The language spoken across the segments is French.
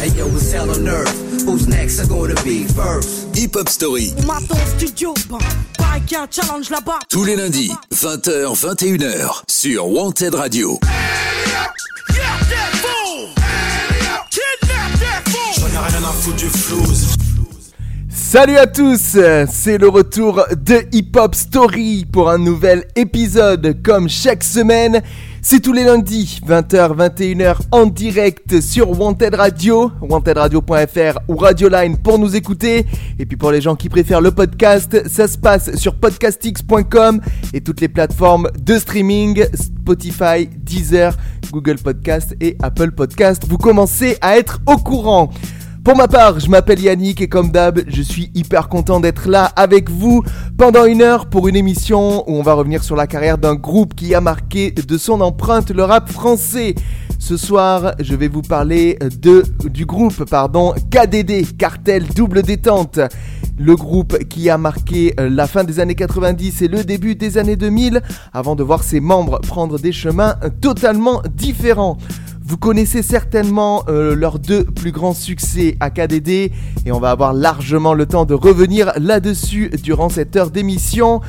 Hey yo, what's hell on earth? Who's next? Are gonna be first? Hip Hop Story. Maton studio, bah, pareil qu'il y a un challenge là-bas. Tous les lundis, 20h, 21h, sur Wanted Radio. Salut à tous, c'est le retour de Hip Hop Story pour un nouvel épisode comme chaque semaine. C'est tous les lundis, 20h, 21h en direct sur Wanted Radio, wantedradio.fr ou Radioline pour nous écouter. Et puis pour les gens qui préfèrent le podcast, ça se passe sur podcastx.com et toutes les plateformes de streaming, Spotify, Deezer, Google Podcast et Apple Podcast. Vous commencez à être au courant. Pour ma part, je m'appelle Yannick et comme d'hab, je suis hyper content d'être là avec vous pendant une heure pour une émission où on va revenir sur la carrière d'un groupe qui a marqué de son empreinte le rap français. Ce soir, je vais vous parler de du groupe pardon KDD Cartel Double Détente. Le groupe qui a marqué la fin des années 90 et le début des années 2000 avant de voir ses membres prendre des chemins totalement différents. Vous connaissez certainement euh, leurs deux plus grands succès à KDD et on va avoir largement le temps de revenir là-dessus durant cette heure d'émission.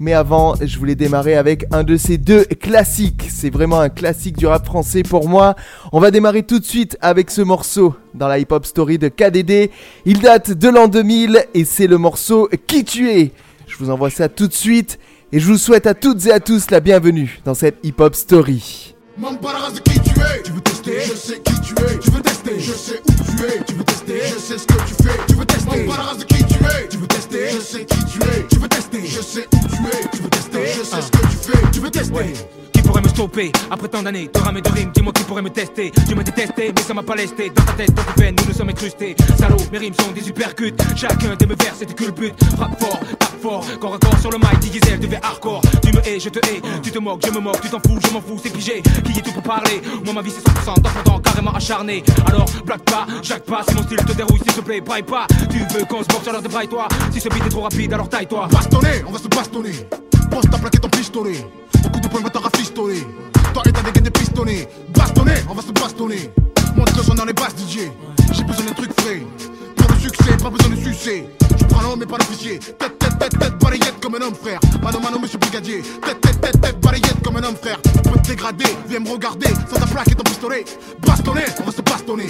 Mais avant, je voulais démarrer avec un de ces deux classiques. C'est vraiment un classique du rap français pour moi. On va démarrer tout de suite avec ce morceau dans la hip-hop story de KDD. Il date de l'an 2000 et c'est le morceau Qui tu es. Je vous envoie ça tout de suite et je vous souhaite à toutes et à tous la bienvenue dans cette hip-hop story. De qui tu es, tu veux tester, je sais qui tu es, tu veux tester, je sais où tu es, tu veux tester, je sais ce que tu fais, tu veux tester, de qui tu es, tu veux tester, je sais qui tu es, tu veux tester, je sais où tu es, tu veux tester, je sais ce que tu fais, tu veux tester? Me après tant d'années de rames de rimes Dis-moi qui pourrait me tester. Tu m'as détesté mais ça m'a pas lesté Dans ta tête, dans tes veines, nous nous sommes incrustés. Salaud, mes rimes sont des uppercuts Chacun de mes vers que le but. Frappe fort, tape fort, corps à corps sur le mic Diesel devait hardcore. Tu me hais, je te hais. Tu te moques, je me moque, tu t'en fous, je m'en fous, c'est pigé. Qui est tout pour parler? Moi ma vie c'est 100% d'enfant carrément acharné. Alors blague pas, jacque pas, si mon style te dérouille s'il te plaît, braille pas. Tu veux qu'on se boxe alors débraille-toi. Si ce beat est trop rapide alors taille-toi. Bastonner, on va se bastonner, pose ta plaquette en pistolet. Beaucoup de points va t'en rafistoler. Toi et ta dégaine des pistonnets Bastonner, on va se bastonner. Montre le son dans les basses DJ J'ai besoin d'un truc frais. Pour le succès, pas besoin de sucer Je prends l'homme mais pas l'officier. Tête, tête, tête, tête, balayette comme un homme frère. Mano, mano, monsieur brigadier. Tête, tête, tête, tête, balayette comme un homme frère. Tu peux te dégrader, viens me regarder. Sans ta plaque et ton pistolet. Bastonner, on va se bastonner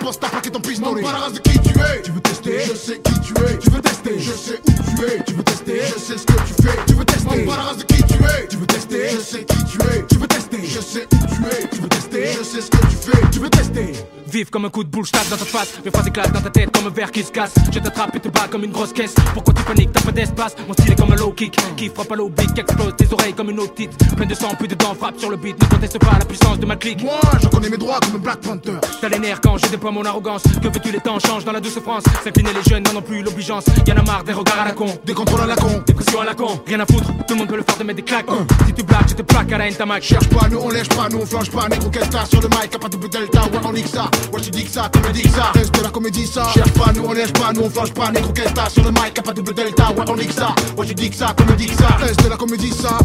Pose ta plaque et ton pistolet M'en parle de qui tu es? Tu veux tester? Je sais qui tu es. Tu veux tester? Je sais où tu es. Tu veux tester? Je sais ce que tu fais. Tu veux tester? M'en parle de qui tu es? Tu veux tester? Je sais qui tu es. Tu veux tester? Je sais où tu es. Tu veux tester? Je sais ce que tu fais. Tu veux tester? Vive comme un coup de boule, je tape dans ta face. Mes phrases éclatent dans ta tête comme un verre qui se casse. Je t'attrape et te bats comme une grosse caisse. Pourquoi tu paniques, t'as pas d'espace. Mon style est comme un low kick. Qui frappe à l'eau beat, qui explose tes oreilles comme une otite. Plein de sang, plus de dents, frappe sur le beat. Ne conteste pas la puissance de ma clique. Moi je connais mes droits comme un Black Panther. T'as les nerfs quand je déploie mon arrogance. Que veux-tu, les temps changent dans la douce France. S'incliner les jeunes n'en ont plus l'obligeance. Y'en a marre des regards à la con. Des contrôles à la con Dépression à la con, rien à foutre, tout le monde peut le faire de mettre des claques. Si tu blagues, je te plaque à la haine ta mac. Cherche pas, nous on lèche pas, nous on flanche pas, négro qu'est-ce que sur le mic, pas double delta, ouais on nique ça, ouais tu dis que ça, que ça, reste de la comédie ça. Cherche pas, nous on lèche pas, nous on flanche pas, négro qu'est-ce que sur le mic, pas double delta, ouais on nique ça, ouais tu dis que ça, que ça, reste de la comédie ça.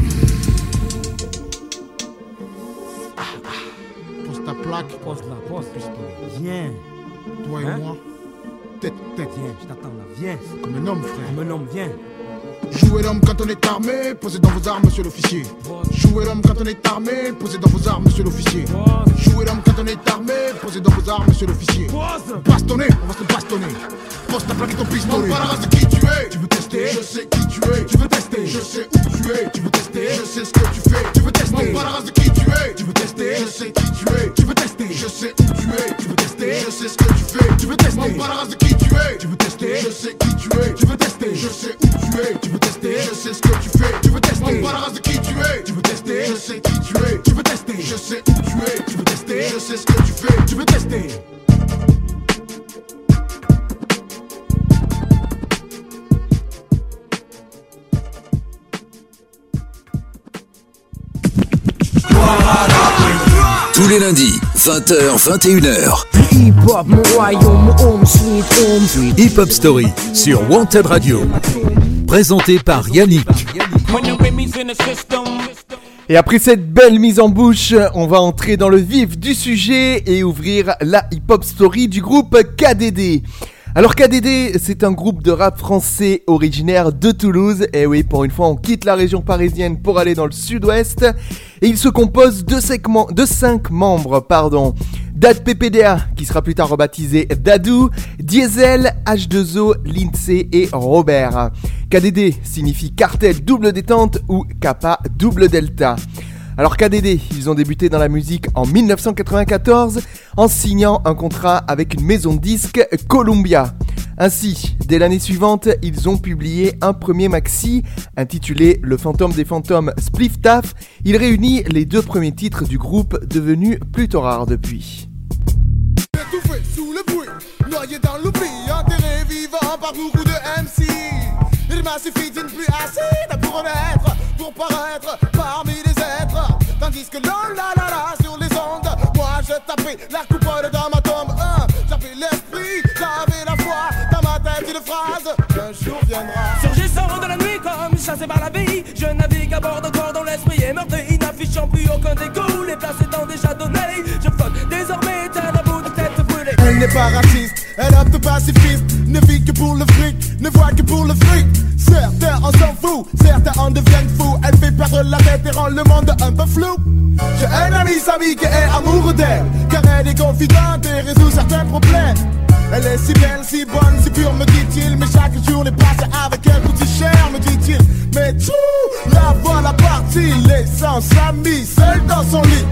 Plaque, Pose là, pose, Viens, toi et Hein? moi, tête tête, viens, je t'attends là, viens. comme un homme frère. Comme un homme, viens. Jouez l'homme quand on est armé, posez dans vos armes, monsieur l'officier. Jouez l'homme quand on est armé, posez dans vos armes, monsieur l'officier. Jouez l'homme quand on est armé, posez dans vos armes, monsieur l'officier. Bastonner, on va se bastonner. Pose ta plaque et ton pistolet. On de qui tu es? Tu veux tester? Je sais qui tu es. Tu veux tester? Je sais où tu es. Tu veux tester? Je sais ce que tu fais. Tu veux tester On de qui tu es. Tu veux tester Je sais qui tu es. Tu veux tester Je sais où tu es. Tu veux tester Je sais ce que tu fais. Tu veux tester On de qui tu es. Tu veux tester Je sais qui tu es. Tu veux tester Je sais où tu es. Tu veux tester Je sais ce que tu fais. Tu veux tester On de qui tu es. Tu veux tester Je sais qui tu es. Tu veux tester Je sais où tu es. Tu veux tester Je sais ce que tu fais. Tu veux tester Tous les lundis, 20h, 21h. Hip hop, mon royaume, home sweet home. Hip Hop Story sur Wanted Radio. Présenté par Yannick. Et après cette belle mise en bouche, on va entrer dans le vif du sujet et ouvrir la hip-hop story du groupe KDD. Alors KDD, c'est un groupe de rap français originaire de Toulouse. Et oui, pour une fois, on quitte la région parisienne pour aller dans le sud-ouest. Et il se compose de 5, membres, pardon. Dad PPDA, qui sera plus tard rebaptisé Dadou, Diesel, H2O, Lindsay et Robert. KDD signifie cartel double détente ou Kappa double delta. Alors KDD, ils ont débuté dans la musique en 1994 en signant un contrat avec une maison de disques Columbia. Ainsi, dès l'année suivante, ils ont publié un premier maxi intitulé Le fantôme des fantômes Spliff Taff. Il réunit les deux premiers titres du groupe devenus plutôt rares depuis. Il m'a suffi d'une pluie acide pour renaître, pour paraître parmi les êtres. Tandis que l'on la la la sur les ondes, moi je tapais la coupole dans ma tombe. Hein, J'avais l'esprit, j'avais la foi, dans ma tête une phrase, un jour viendra. Surgissant de la nuit comme chassé par la vie Je navigue à bord d'un corps dont l'esprit est meurtri N'affichant plus aucun dégoût, n'est pas raciste, elle pacifiste, ne vit que pour le fric, ne voit que pour le fric. Certains en s'en foutent, certains en deviennent fous. Elle fait perdre la tête et rend le monde un peu flou. J'ai un ami, Samy, qui est amoureux d'elle, car elle est confidente et résout certains problèmes. Elle est si belle, si bonne, si pure, me dit-il. Mais chaque jour les passe avec elle coûte cher, me dit-il. Mais tout, la voilà partie, laissant Samy seul dans son lit.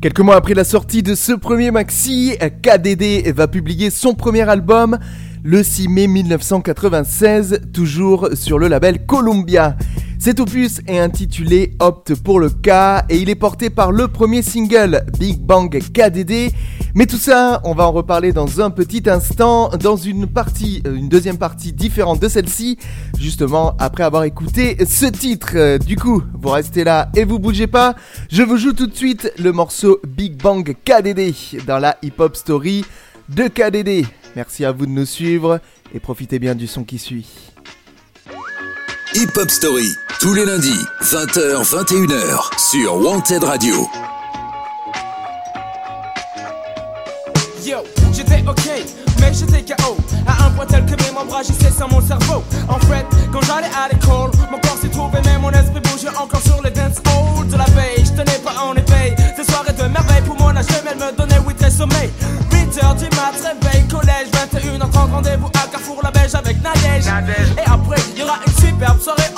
Quelques mois après la sortie de ce premier maxi, KDD va publier son premier album le 6 mai 1996, toujours sur le label Columbia. Cet opus est intitulé Opte pour le K et il est porté par le premier single Big Bang KDD. Mais tout ça, on va en reparler dans un petit instant, dans une partie, euh, une deuxième partie différente de celle-ci, justement après avoir écouté ce titre. Du coup, vous restez là et vous bougez pas. Je vous joue tout de suite le morceau Big Bang KDD dans la hip hop story de KDD. Merci à vous de nous suivre et profitez bien du son qui suit. Hip Hop Story, tous les lundis, 20h, 21h, sur Wanted Radio. Yo, j'étais ok, mais j'étais KO À un point tel que mes membres agissaient sans mon cerveau. En fait, quand j'allais à l'école Mon corps s'y trouvait, mais mon esprit bougeait encore sur les dance halls de la veille. Je tenais pas en éveil, ces soirées de merveille Pour mon âge elle me donnait 8 très sommeil. 8h du mat, réveil, collège 21h30, rendez-vous à Carrefour la Beige avec Nadège. Et après, superbe soirée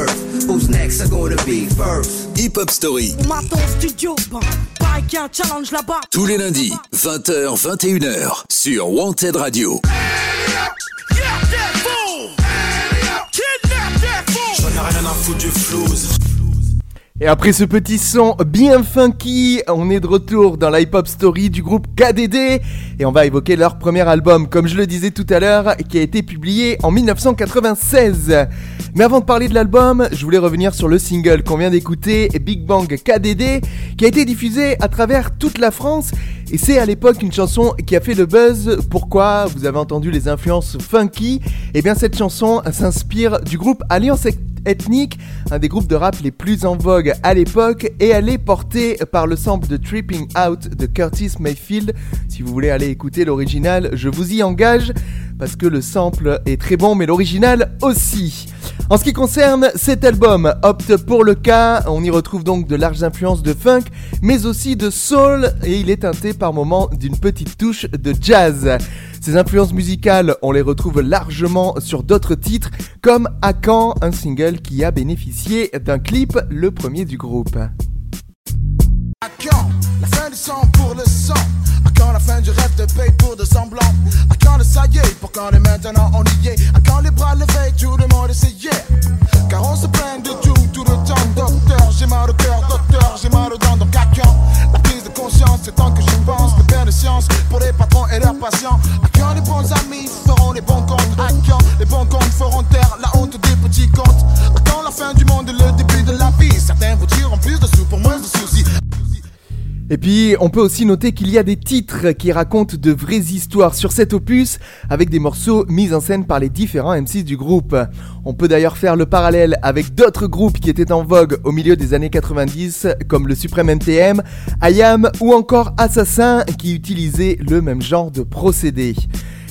earth. Who's next? Are gonna be first? Hip Hop Story. On m'attend au studio, a un challenge là-bas. Tous les lundis, 20h, 21h, sur Wanted Radio. J'en ai rien à foutre du flouze. Et après ce petit son bien funky, on est de retour dans la hip-hop story du groupe KDD et on va évoquer leur premier album, comme je le disais tout à l'heure, qui a été publié en 1996. Mais avant de parler de l'album, je voulais revenir sur le single qu'on vient d'écouter, Big Bang KDD, qui a été diffusé à travers toute la France et c'est à l'époque une chanson qui a fait le buzz. Pourquoi Vous avez entendu les influences funky? Et bien cette chanson s'inspire du groupe Alliance ethnique, un des groupes de rap les plus en vogue à l'époque, et elle est portée par le sample de Tripping Out de Curtis Mayfield. Si vous voulez aller écouter l'original, je vous y engage, parce que le sample est très bon, mais l'original aussi. En ce qui concerne cet album, opte pour le cas, on y retrouve donc de larges influences de funk, mais aussi de soul, et il est teinté par moments d'une petite touche de jazz. Ces influences musicales, on les retrouve largement sur d'autres titres, comme À quand, un single qui a bénéficié d'un clip, le premier du groupe. Pour le sang fin rêve de paye pour de semblants À quand le ça y est, pour quand est maintenant on y est? À quand les bras levés, tout le monde essayait? Car on se plaint de tout, tout le temps. Docteur, j'ai mal au cœur, docteur, j'ai mal aux dents. Donc à la prise de conscience, c'est tant que je pense Le père de science pour les patrons et leurs patients. À quand les bons amis feront les bons comptes? À quand les bons comptes feront taire la honte des petits comptes? À quand la fin du monde et le début de la vie? Certains vous diront plus de sous pour moins de soucis Et puis, on peut aussi noter qu'il y a des titres qui racontent de vraies histoires sur cet opus, avec des morceaux mis en scène par les différents MC du groupe. On peut d'ailleurs faire le parallèle avec d'autres groupes qui étaient en vogue au milieu des années 90, comme le Supreme NTM, IAM ou encore Assassin, qui utilisaient le même genre de procédé.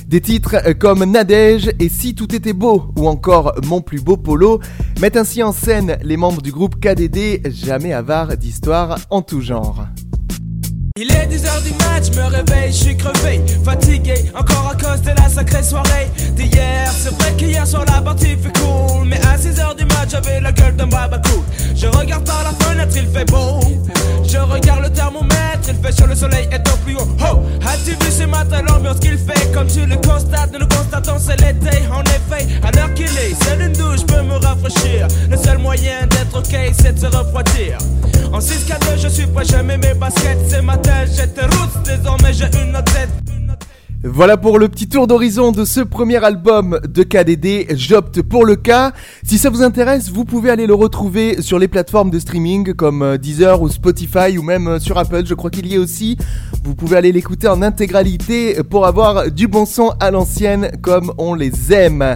Des titres comme Nadège et Si tout était beau ou encore Mon plus beau polo mettent ainsi en scène les membres du groupe KDD, jamais avares d'histoires en tout genre. Il est 10h du match, me réveille, je suis crevé, fatigué, encore à cause de la sacrée soirée d'hier. C'est vrai qu'hier soir la partie fait cool, mais à 6h du match j'avais la gueule d'un babacool. Je regarde par la fenêtre, il fait beau. Je regarde le thermomètre, il fait sur le soleil est au plus haut. Oh, as-tu vu ce matin l'ambiance qu'il fait? Comme tu le constates, nous le constatons, c'est l'été. En effet, à l'heure qu'il est, seule une douche peut me rafraîchir. Le seul moyen d'être ok, c'est de se refroidir. En 6-4 je suis prêt, je mets mes baskets, c'est ma Voilà pour le petit tour d'horizon de ce premier album de KDD, j'opte pour le cas. Si ça vous intéresse, vous pouvez aller le retrouver sur les plateformes de streaming comme euh, Deezer ou Spotify ou même euh, sur Apple, je crois qu'il y est aussi. Vous pouvez aller l'écouter en intégralité pour avoir du bon son à l'ancienne comme on les aime.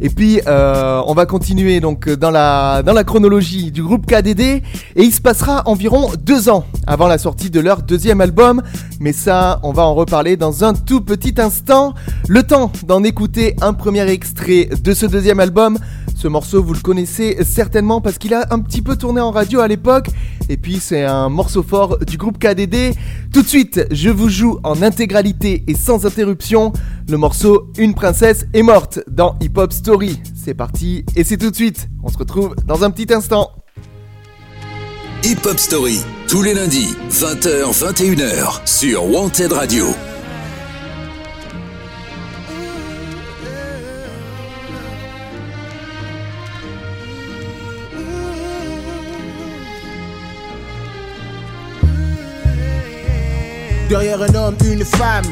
Et puis euh, on va continuer donc dans la dans la chronologie du groupe KDD et il se passera environ deux ans avant la sortie de leur deuxième album. Mais ça, on va en reparler dans un tout petit instant. Le temps d'en écouter un premier extrait de ce deuxième album. Ce morceau, vous le connaissez certainement parce qu'il a un petit peu tourné en radio à l'époque. Et puis c'est un morceau fort du groupe KDD. Tout de suite, je vous joue en intégralité et sans interruption le morceau Une princesse est morte dans Hip Hop Story. C'est parti et c'est tout de suite. On se retrouve dans un petit instant. Hip Hop Story, tous les lundis, 20h, 21h, sur Wanted Radio. Derrière un homme, une femme.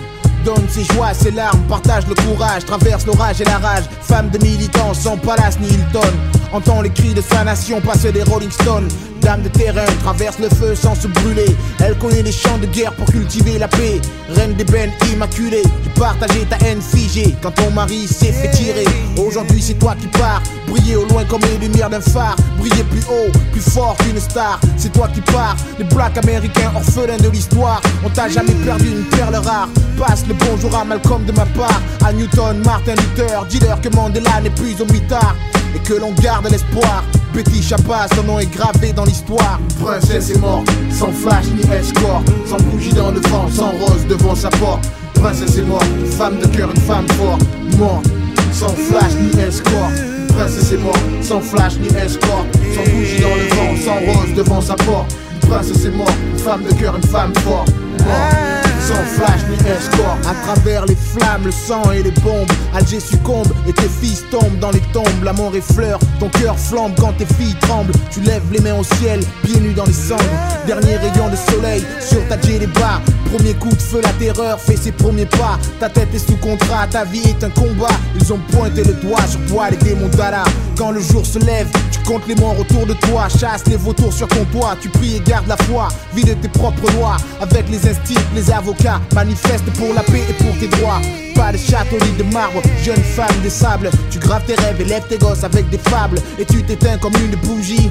Donne ses joies, ses larmes, partage le courage, traverse l'orage et la rage. Femme de militant, sans palace ni Hilton. Entend les cris de sa nation, passe des Rolling Stones. Dame de terrain, traverse le feu sans se brûler. Elle connaît les champs de guerre pour cultiver la paix. Reine des immaculée, tu partageais ta haine figée quand ton mari s'est fait tirer. Aujourd'hui, c'est toi qui pars, briller au loin comme les lumières d'un phare. Briller plus haut, plus fort qu'une star. C'est toi qui pars, les blacks américains orphelins de l'histoire. On t'a jamais perdu une perle rare. Passe le bonjour à Malcolm de ma part. À Newton, Martin Luther, dis-leur que Mandela n'est plus au mitard et que l'on garde l'espoir. Betty Chapa, son nom est gravé dans l'histoire. Princesse est morte, sans flash ni escort, sans bougie dans le vent, sans rose devant sa porte. Princesse est morte, femme de cœur, une femme forte, morte, sans flash ni escort. princesse est morte, sans flash ni escorte, sans bougie dans le vent, sans rose devant sa porte. Princesse morte, une femme de cœur, une femme forte. Morte sans flash ni escort. À travers les flammes, le sang et les bombes, Alger succombe et tes fils tombent dans les tombes. La mort effleure, ton cœur flambe quand tes filles tremblent. Tu lèves les mains au ciel, pieds nus dans les cendres. Dernier rayon de soleil sur ta bas. Premier coup de feu, la terreur fait ses premiers pas. Ta tête est sous contrat, ta vie est un combat. Ils ont pointé le doigt sur toi, les démons d'Allah. Quand le jour se lève, tu comptes les morts autour de toi. Chasse les vautours sur ton toit, tu pries et gardes la foi. Vide tes propres lois avec les instincts, les avocats. Manifeste pour la paix et pour tes droits. Pas de château ni de marbre, jeune femme des sables. Tu graves tes rêves et lèves tes gosses avec des fables. Et tu t'éteins comme une bougie.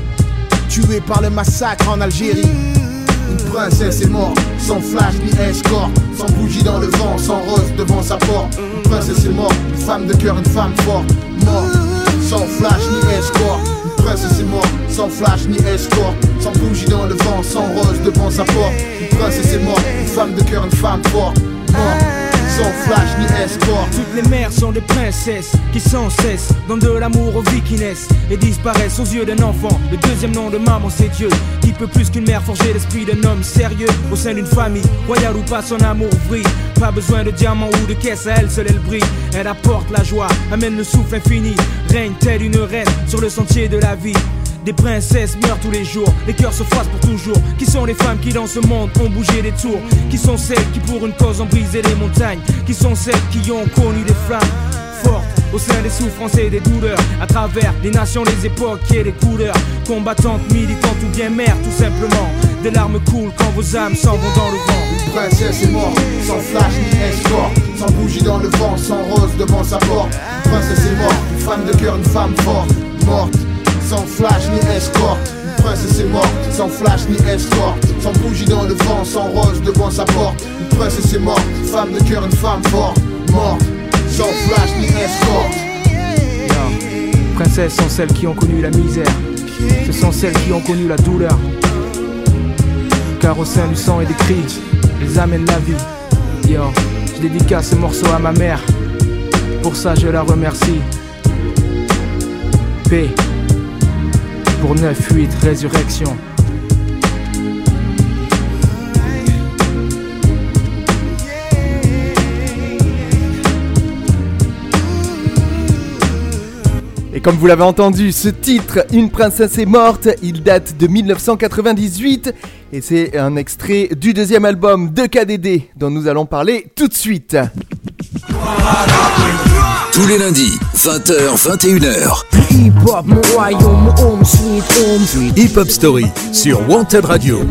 Tué par le massacre en Algérie. Une princesse est morte, sans flash ni escorte, sans bougie dans le vent, sans rose devant sa porte. Une princesse est morte, femme de cœur, une femme forte, morte, sans flash ni escorte. Une princesse est morte, sans flash ni escorte, sans bougie dans le vent, sans rose devant sa porte. Une princesse est morte, une femme de cœur, une femme forte, morte sans flash ni escort. Toutes les mères sont des princesses qui sans cesse donnent de l'amour aux vies qui naissent et disparaissent aux yeux d'un enfant. Le deuxième nom de maman, c'est Dieu. Qui peut plus qu'une mère forger l'esprit d'un homme sérieux au sein d'une famille, royale ou pas, son amour brille. Pas besoin de diamants ou de caisse, à elle seule elle brille. Elle apporte la joie, amène le souffle infini. Règne telle une reine sur le sentier de la vie. Des princesses meurent tous les jours, les cœurs se froissent pour toujours. Qui sont les femmes qui dans ce monde ont bougé des tours? Qui sont celles qui pour une cause ont brisé les montagnes? Qui sont celles qui ont connu des flammes fortes au sein des souffrances et des douleurs, à travers les nations, les époques et les couleurs, combattantes, militantes ou bien mères, tout simplement. Des larmes coulent quand vos âmes s'en vont dans le vent. Une princesse est morte, sans flash ni escort, sans bougie dans le vent, sans rose devant sa porte. Une princesse est morte, une femme de cœur, une femme forte, morte sans flash ni escorte. Une princesse est morte, sans flash ni escorte. Sans bougie dans le vent, sans rose devant sa porte. Une princesse est morte, femme de cœur, une femme forte. Morte, sans flash ni escorte. Princesses sont celles qui ont connu la misère. Ce sont celles qui ont connu la douleur. Car au sein du sang et des cris, elles amènent la vie. Yo, je dédicace ce morceau à ma mère. Pour ça, je la remercie. Paix pour 9-8 Résurrection. Et comme vous l'avez entendu, ce titre, Une princesse est morte, il date de 1998 et c'est un extrait du deuxième album de KDD dont nous allons parler tout de suite. Tous les lundis, 20h, 21h. Hip Hop Story sur Wanted Radio.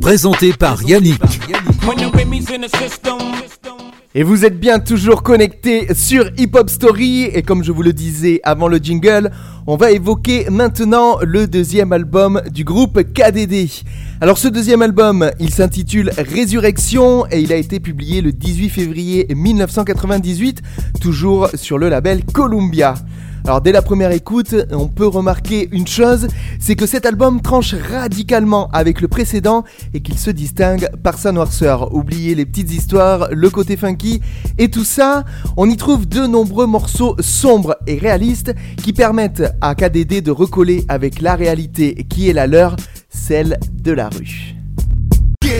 Présenté par Yannick. Et vous êtes bien toujours connectés sur Hip Hop Story et comme je vous le disais avant le jingle, on va évoquer maintenant le deuxième album du groupe KDD. Alors ce deuxième album, il s'intitule Résurrection et il a été publié le 18 février 1998, toujours sur le label Columbia. Alors dès la première écoute, on peut remarquer une chose, c'est que cet album tranche radicalement avec le précédent et qu'il se distingue par sa noirceur. Oubliez les petites histoires, le côté funky et tout ça, on y trouve de nombreux morceaux sombres et réalistes qui permettent à KDD de recoller avec la réalité qui est la leur, celle de la rue.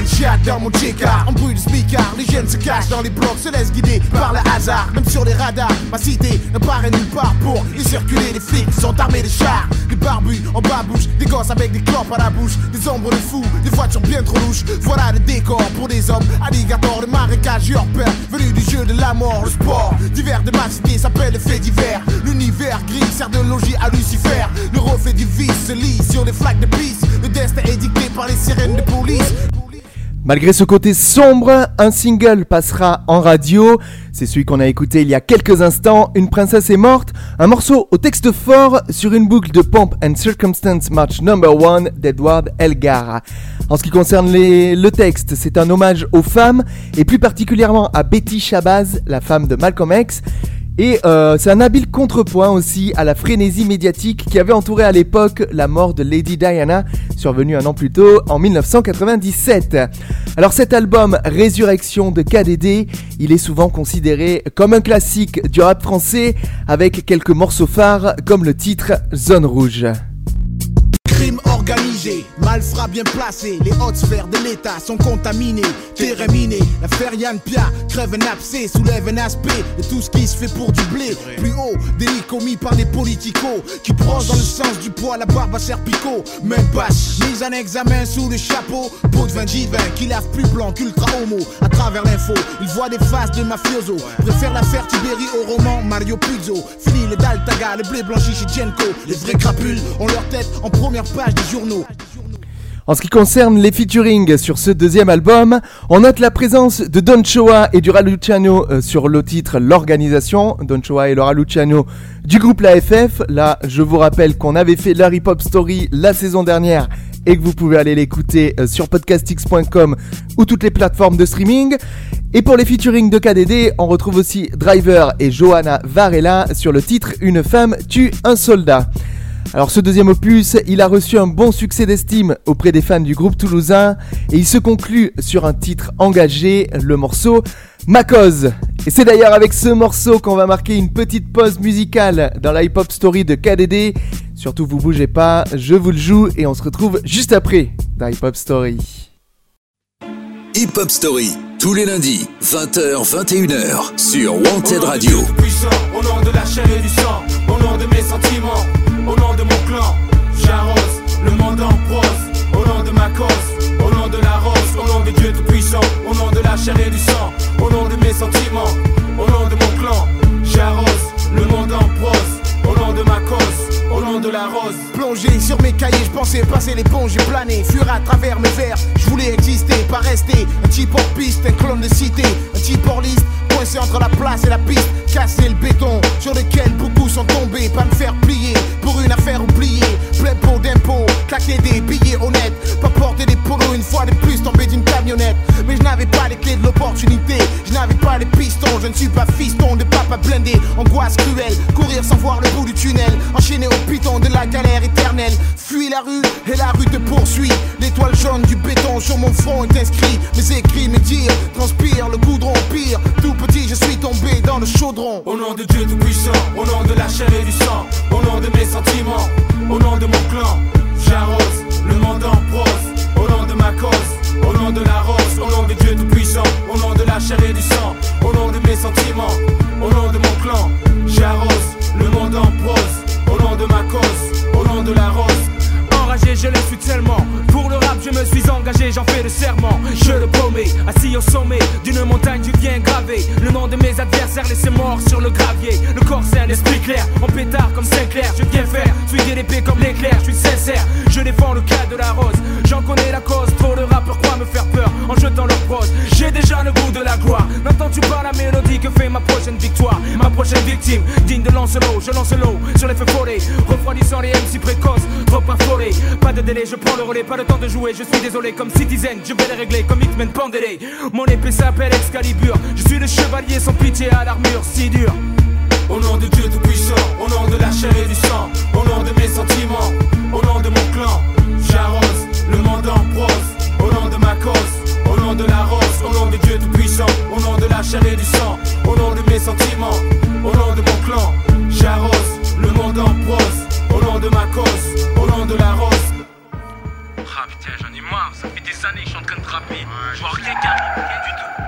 Chat dans mon check-out, on brûle le speaker, les jeunes se cachent dans les blocs, se laissent guider par le hasard, même sur les radars, ma cité ne paraît nulle part pour y circuler, les flics sont armés de chars, des barbus en babouche, des gosses avec des clopes à la bouche, des ombres de fous, des voitures bien trop louches, voilà le décor pour des hommes, alligators, de marécageurs, peur, venus du jeu de la mort, le sport, divers de ma cité s'appelle le fait divers, l'univers gris sert de logis à Lucifer, le reflet du vice se lit sur des flaques de piste, le destin est dicté par les sirènes de police. Malgré ce côté sombre, un single passera en radio. C'est celui qu'on a écouté il y a quelques instants, Une princesse est morte, un morceau au texte fort sur une boucle de Pomp and Circumstance Match Number 1 d'Edward Elgar. En ce qui concerne le texte, c'est un hommage aux femmes et plus particulièrement à Betty Shabazz, la femme de Malcolm X. Et euh, c'est un habile contrepoint aussi à la frénésie médiatique qui avait entouré à l'époque la mort de Lady Diana, survenue un an plus tôt en 1997. Alors cet album Résurrection de KDD, il est souvent considéré comme un classique du rap français avec quelques morceaux phares comme le titre Zone Rouge. Crime organisé, malfrats bien placés, les hautes sphères de l'État sont contaminées, terrain miné, l'affaire Yann Pia crève un abcès, soulève un aspect de tout ce qui se fait pour du blé. Plus haut, délit commis par des politicos qui brossent dans le sens du poids la barbe à serpicot. Même passe, mise en examen sous le chapeau, pot de vin divin qui lave plus blanc qu'ultra homo. À travers l'info, il voit des faces de mafioso, préfère l'affaire Tiberi au roman Mario Puzo. Fini le Daltaga, le blé blanchi chez Genko, les vrais crapules ont leur tête en première page des journaux. En ce qui concerne les featuring sur ce deuxième album, on note la présence de Don Choa et du Raluciano euh, sur le titre L'Organisation. Don Choa et Laura Luciano du groupe La FF. Là, je vous rappelle qu'on avait fait la Hip Hop Story la saison dernière et que vous pouvez aller l'écouter euh, sur podcastx.com ou toutes les plateformes de streaming. Et pour les featuring de KDD, on retrouve aussi Driver et Johanna Varela sur le titre Une femme tue un soldat. Alors ce deuxième opus, il a reçu un bon succès d'estime auprès des fans du groupe toulousain et il se conclut sur un titre engagé, le morceau Ma cause. Et c'est d'ailleurs avec ce morceau qu'on va marquer une petite pause musicale dans la hip-hop story de KDD. Surtout vous bougez pas, je vous le joue et on se retrouve juste après dans Hip Hop Story. Hip Hop Story, tous les lundis, 20h, 21h, sur Wanted Radio. puissant, au nom de la chair et du sang, au nom de mes sentiments, au nom de mon clan, j'arrose le monde en prose, au nom de ma cause, au nom de la rose, au nom de Dieu tout puissant, au nom de la chair et du sang, au nom de mes sentiments, au nom de mon clan, j'arrose le monde en prose, au nom de ma cause, au nom de la rose. Plongé sur mes cahiers, je pensais passer l'éponge, j'ai plané, fuir à travers mes vers. Je voulais exister, pas rester. Un type hors piste, un clone de cité, un type hors liste, coincé entre la place et la piste. Casser le béton sur lequel beaucoup sont tombés, pas me faire plier pour une affaire oubliée. Plein pot d'impôts, claquer des billets honnêtes, pas porter des polos une fois de plus tombé d'une camionnette. Mais je n'avais pas les clés de l'opportunité, je n'avais pas les pistons, je ne suis pas fiston de papa blindé, angoisse cruelle, courir sans voir le bout du tunnel, enchaîné au piton de la galère éternelle. Fuis la rue et la rue te poursuit. L'étoile jaune du béton sur mon front est inscrit. Mes écrits, mes dires transpire le goudron pire. Tout petit, je suis tombé dans le chaudron. Au nom de Dieu Tout-Puissant, au nom de la chair et du sang, au nom de mes sentiments, au nom de mon clan, j'arrose le monde en prose, au nom de ma cause, au nom de la rose, au nom de Dieu Tout-Puissant, au nom de la chair et du sang, au nom de mes sentiments, au nom de mon clan, j'arrose le monde en prose, au nom de ma cause, au nom de la rose. Enragé, je le suis tellement. Pour le rap, je me suis engagé, j'en fais le serment. Je le promets, assis au sommet d'une montagne, tu viens graver le nom de mes adversaires, laissés morts sur le gravier. Le corps c'est un esprit clair, en pétard comme Sinclair. Je viens faire, suis l'épée comme l'éclair, je suis sincère. Je défends le cas de la rose, j'en connais la cause. Trop de rappeurs croient me faire peur en jetant leur prose. J'ai déjà le goût de la gloire. N'entends-tu pas la mélodie que fait ma prochaine victoire? Ma prochaine victime, digne de Lancelot, je lance l'eau sur les feux follets, refroidissant les MC précoces, trop affolés. Pas de délai, je prends le relais, pas le temps de jouer. Je suis désolé comme Citizen, je vais les régler comme Hitman Pandélé. Mon épée s'appelle Excalibur, je suis le chevalier sans pitié à l'armure si dure. Au nom de Dieu Tout-Puissant, au nom de la chair et du sang, au nom de mes sentiments, au nom de mon clan, j'arrose le monde en prose, au nom de ma cause, au nom de la rose, au nom de Dieu Tout-Puissant, au nom de la chair et du sang, au nom de mes sentiments, au nom de mon clan, j'arrose le monde en prose, au nom de ma cause, au nom de la rose. Ah putain, j'en ai marre, ça fait des années que je suis en train de rapper. je vois rien du tout.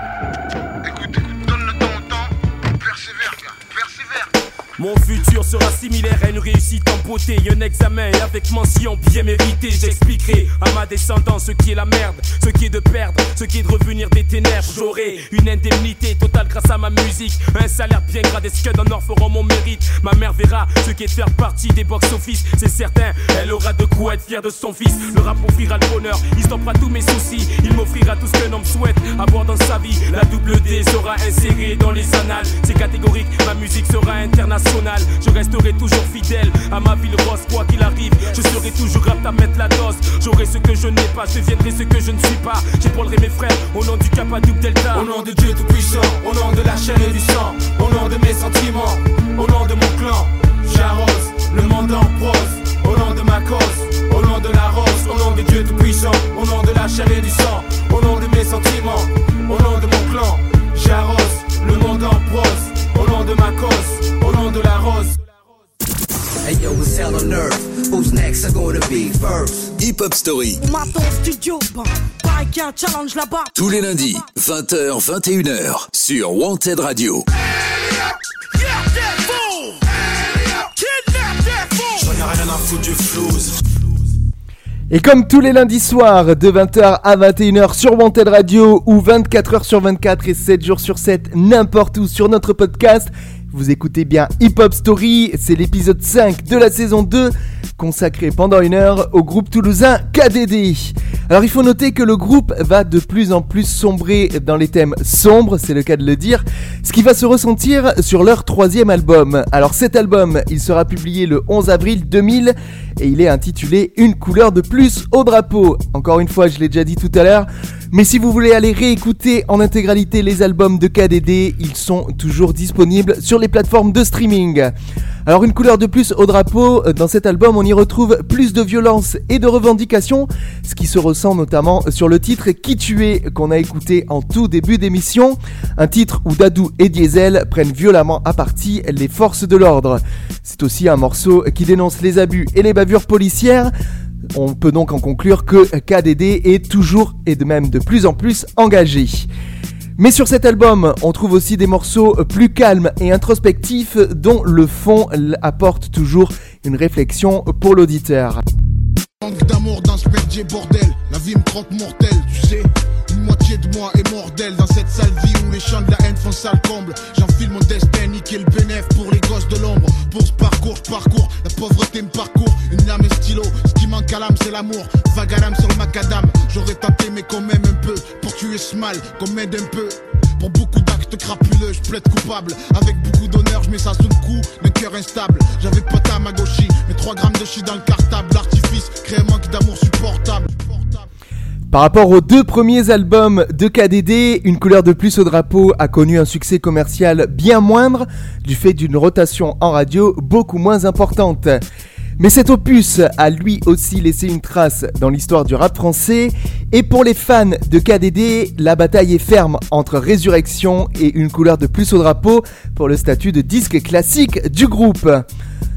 Mon futur sera similaire à une réussite en beauté. Un examen et avec mention bien méritée. J'expliquerai à ma descendance ce qui est la merde, ce qui est de perdre, ce qui est de revenir des ténèbres. J'aurai une indemnité totale grâce à ma musique. Un salaire bien gradé, ce que d'un or feront mon mérite. Ma mère verra ce qui est de faire partie des box-office. C'est certain, elle aura de quoi être fière de son fils. Le rap m'offrira le bonheur, il stoppera tous mes soucis. Il m'offrira tout ce qu'un homme souhaite avoir dans sa vie. La double D sera insérée dans les annales. C'est catégorique, ma musique sera internationale. Je resterai toujours fidèle à ma ville rose, quoi qu'il arrive. Je serai toujours apte à mettre la dose. J'aurai ce que je n'ai pas, je deviendrai ce que je ne suis pas. J'épaulerai mes frères au nom du Capadouk Delta. Au nom de Dieu Tout-Puissant, au nom de la chair et du sang, au nom de mes sentiments, au nom de mon clan. J'arrose le monde en prose, au nom de ma cause, au nom de la rose, au nom de Dieu Tout-Puissant, au nom de la chair et du sang, au nom de mes sentiments. Be first. Hip Hop Story. On m'attend au studio, bon, pareil qu'il y a un challenge là-bas. Tous les lundis, 20h, 21h, sur Wanted Radio. Et comme tous les lundis soirs, de 20h à 21h sur Wanted Radio ou 24h sur 24 et 7 jours sur 7, n'importe où sur notre podcast, vous écoutez bien Hip Hop Story, c'est l'épisode 5 de la saison 2, consacré pendant une heure au groupe toulousain KDD. Alors il faut noter que le groupe va de plus en plus sombrer dans les thèmes sombres, c'est le cas de le dire, ce qui va se ressentir sur leur troisième album. Alors cet album, il sera publié le 11 avril 2000 et il est intitulé Une couleur de plus au drapeau. Encore une fois, je l'ai déjà dit tout à l'heure, mais si vous voulez aller réécouter en intégralité les albums de KDD, ils sont toujours disponibles sur les plateformes de streaming. Alors une couleur de plus au drapeau, dans cet album on y retrouve plus de violence et de revendication, ce qui se ressent notamment sur le titre Qui tu es qu'on a écouté en tout début d'émission, un titre où Dadou et Diesel prennent violemment à partie les forces de l'ordre. C'est aussi un morceau qui dénonce les abus et les bavures policières. On peut donc en conclure que KDD est toujours et de même de plus en plus engagé. Mais sur cet album, on trouve aussi des morceaux plus calmes et introspectifs dont le fond apporte toujours une réflexion pour l'auditeur. Manque d'amour dans ce merdier bordel, la vie me croque mortelle, tu sais. Une moitié de moi est mortelle dans cette sale vie où les chants de la haine font sale comble. J'enfile mon destin, niquer le bénéf pour les gosses de l'ombre. Pour ce parcours, je parcours, la pauvreté me parcourt. L'âme c'est l'amour. L'âme sur le macadam, j'aurais tenté mais quand même un peu. Pour tuer ce mal, qu'on m'aide un peu. Pour beaucoup d'actes crapuleux, je plaide coupable. Avec beaucoup d'honneur, je mets ça sous le coup d'un cœur instable. J'avais pas ta magoshi, mais 3 grammes de chi dans le cartable. L'artifice crée un manque d'amour supportable. Par rapport aux deux premiers albums de KDD, Une couleur de plus au drapeau a connu un succès commercial bien moindre du fait d'une rotation en radio beaucoup moins importante. Mais cet opus a lui aussi laissé une trace dans l'histoire du rap français et pour les fans de KDD, la bataille est ferme entre Résurrection et Une couleur de plus au drapeau pour le statut de disque classique du groupe.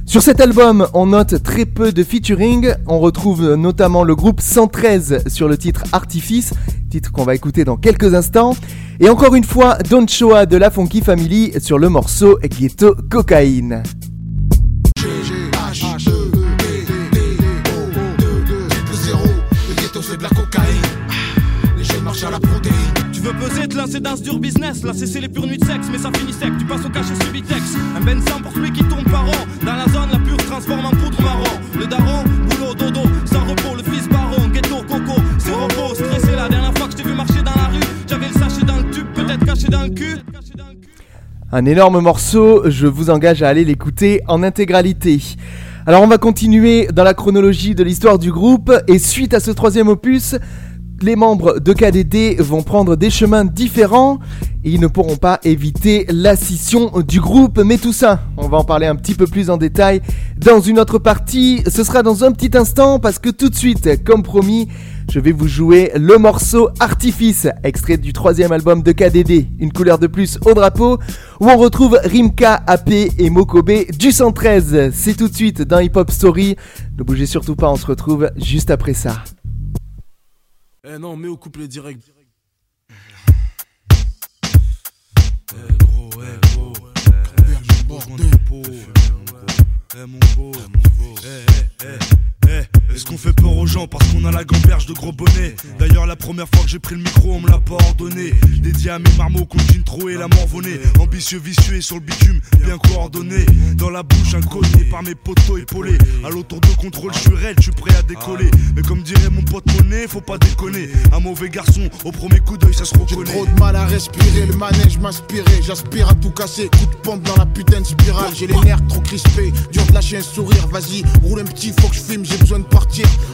Sur cet album, on note très peu de featuring. On retrouve notamment le groupe 113 sur le titre Artifice, titre qu'on va écouter dans quelques instants. Et encore une fois, Don Choa de la Funky Family sur le morceau Ghetto Tu veux peser, te lancer dans ce dur business. Là, c'est les pures nuits de sexe, mais ça finit sec. Tu passes au cachet subitex. Un ben sang pour celui qui tourne par an. Dans la zone, la pure transforme en poudre marron. Le daron, boulot, dodo, sans repos. Le fils baron, ghetto, coco, c'est repos. Stressé la dernière fois que je t'ai vu marcher dans la rue. J'avais le sachet dans le tube, peut-être caché dans le cul. Un énorme morceau, je vous engage à aller l'écouter en intégralité. Alors on va continuer dans la chronologie de l'histoire du groupe et suite à ce troisième opus, les membres de KDD vont prendre des chemins différents et ils ne pourront pas éviter la scission du groupe. Mais tout ça, on va en parler un petit peu plus en détail dans une autre partie. Ce sera dans un petit instant parce que tout de suite, comme promis, je vais vous jouer le morceau Artifice, extrait du troisième album de KDD, Une couleur de plus au drapeau, où on retrouve Rimka, AP et Mokobe du 113. C'est tout de suite dans Hip Hop Story. Ne bougez surtout pas, on se retrouve juste après ça. Eh non, mets au couplet direct. Eh gros, eh gros. Rejoins ton pot. Eh mon beau, eh eh eh eh. Est-ce qu'on fait peur aux gens parce qu'on a la gamberge de gros bonnet D'ailleurs la première fois que j'ai pris le micro on me l'a pas ordonné Dédié à mes marmots continue trop et la morvonnée Ambitieux, vicieux et sur le bitume, bien coordonné Dans la bouche inconnu par mes poteaux épaulés À l'autour de contrôle je suis raide, je suis prêt à décoller Mais comme dirait mon pote monnaie, faut pas déconner Un mauvais garçon, au premier coup d'œil ça se J'ai reconnaît trop de mal à respirer, le manège m'inspirait. J'aspire à tout casser, coup de pompe dans la putain de spirale. J'ai les nerfs trop crispés, dur de lâcher un sourire. Vas-y, roule un petit, faut que je filme, j'ai besoin de partir.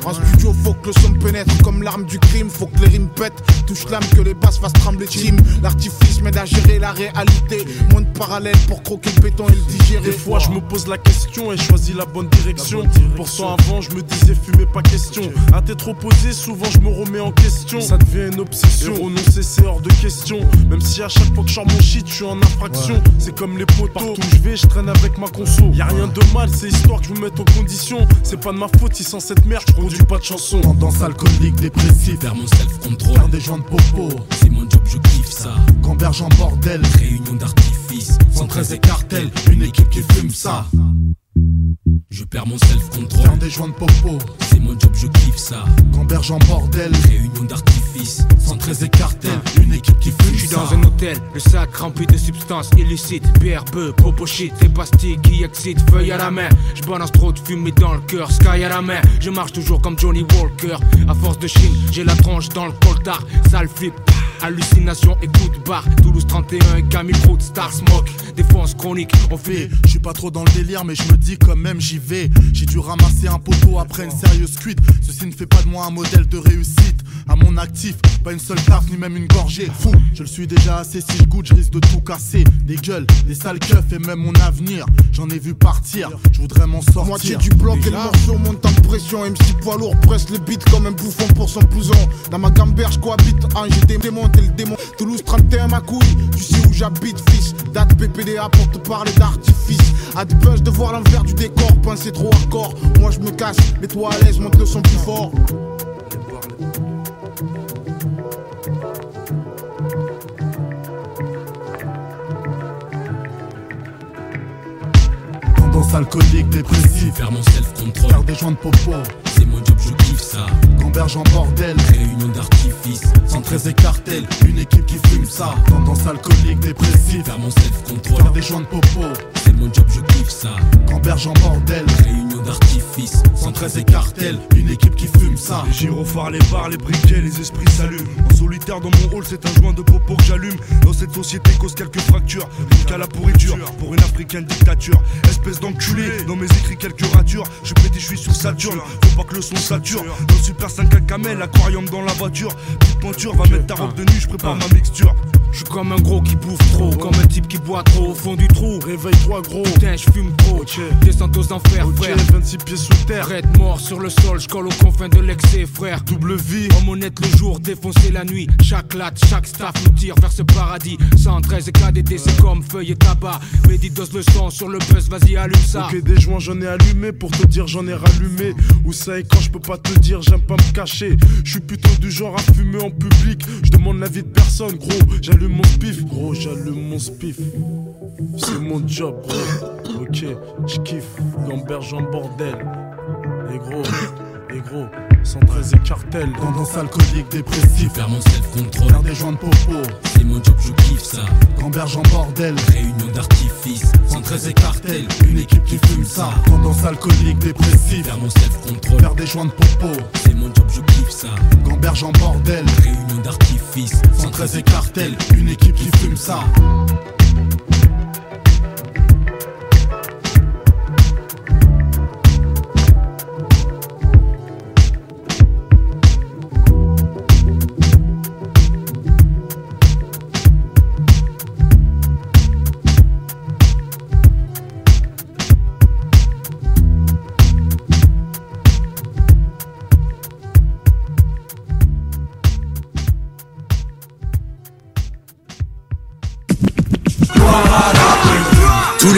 En studio, faut que le son pénètre comme l'arme du crime. Faut que les rimes pètent, touche l'âme, que les basses fassent trembler team. L'artifice m'aide à gérer la réalité. Moins de parallèles pour croquer le béton et le digérer. Des fois je me pose la question et choisis la bonne direction. Pourtant avant je me disais fumer pas question. À t'être opposé, souvent je me remets en question. Ça devient une obsession. Et renoncer c'est hors de question. Même si à chaque fois que je sors mon shit, je suis en infraction. C'est comme les potos. Partout où je vais, je traîne avec ma conso. Y a rien de mal, c'est histoire que je me mette en condition. C'est pas de ma faute si sans cette merde je produis pas de chansons. Tendance alcoolique, dépressif. Faire mon self-control. Faire des joints de popo. C'est mon job, je kiffe ça. Gamberge en bordel. Réunion d'artifice. 113 et cartel. Une équipe qui fume ça. Je perds mon self-control. Faire des joints de popo. C'est mon job, je kiffe ça. Gamberge en bordel. Réunion d'artifice. 113 et cartel. Une équipe qui fume Je suis dans un hôtel, le sac rempli de substances illicites. Bière, bœuf, popo shit, des pastilles qui excitent. Feuille à la main. Je balance trop de fumée dans le cœur. Sky à la main. Je marche toujours comme Johnny Walker. À force de chine, j'ai la tronche dans le coltard. Sale flip. Hallucination de barre. Toulouse 31 et Camille Route, Star Smoke. Défense chronique, on fait. Je suis pas trop dans le délire, mais je me dis quand même j'y vais. J'ai dû ramasser un poteau après une sérieuse cuite. Ceci ne fait pas de moi un modèle de réussite. À mon actif, pas une seule taf ni même une gorgée. Fou, je le suis déjà assez. Si je goûte, je risque de tout casser. Des gueules, des sales keufs et même mon avenir. J'en ai vu partir, je voudrais m'en sortir. Moitié du bloc et le morceau monte en pression. MC poids lourd presse les beats comme un bouffon pour son blouson. Dans ma gamberge cohabite un, j'ai démonté le démon. Toulouse 31 ma couille, tu sais où j'habite, fils. Date PPDA pour te parler d'artifice. À des de voir l'envers du décor, penser trop hardcore. Moi je me cache, mais toi à l'aise, monte le son plus fort. Alcoolique, dépressif. Faire mon self-control. Faire des joints de popo. C'est mon job, je kiffe ça. Gamberge en bordel. Réunion d'artifice. 113 et cartel. Une équipe qui fume ça. Tendance alcoolique, dépressif. Faire mon self-control. Faire des joints de popo. C'est mon job, je kiffe ça. Gamberge en bordel. Réunion d'artifice. 113 et cartel. Une équipe qui fume ça. Les gyrophares, les bars, les briquets, les esprits s'allument. En solitaire dans mon hall, c'est un joint de popo que j'allume. Dans cette société cause quelques fractures. Jusqu'à la pourriture pour une africaine dictature. Espèce d'enculé, dans mes écrits quelques ratures. Je pété, je suis sur Saturne. Faut pas que le son sature. Dans le Super 5 à camel, aquarium dans la voiture. Petite pointure, va mettre ta robe de nuit, je prépare ma mixture. Je suis comme un gros qui bouffe trop, comme un type qui boit trop au fond du trou. Réveille-toi, gros. Putain, je fume trop. Descente aux enfers, Ok, frère. 26 pieds sous terre. Red mort sur le sol, je colle aux confins de l'excès, frère. Double vie. Homme honnête le jour, défoncé la nuit. Chaque latte, chaque staff nous tire vers ce paradis. 113 et KDD, c'est comme feuille et tabac. Mehdi dose le sang sur le buzz, vas-y, allume ça. Ok, des joints j'en ai allumé pour te dire j'en ai rallumé. Où ça et quand je peux pas te dire, j'aime pas me cacher. Je suis plutôt du genre à fumer en public. Je demande l'avis de personne, gros. J'allume mon spiff, gros, j'allume mon spiff. C'est mon job, gros. Ok, je kiffe. Gamberge en bordel. Et gros, et gros. 113 et cartel. Tendance alcoolique, dépressif. Faire mon self-control. Faire des joints de popo. C'est mon job, je kiffe ça. Gamberge en bordel. Réunion d'artifice. 113 et cartel. Une équipe qui fume ça. Tendance alcoolique, dépressif. Faire mon self-control. Faire des joints de popo. C'est mon job, je kiffe ça. Gamberge en bordel. Réunion d'artifice. 113 et cartel. Une équipe qui fume ça.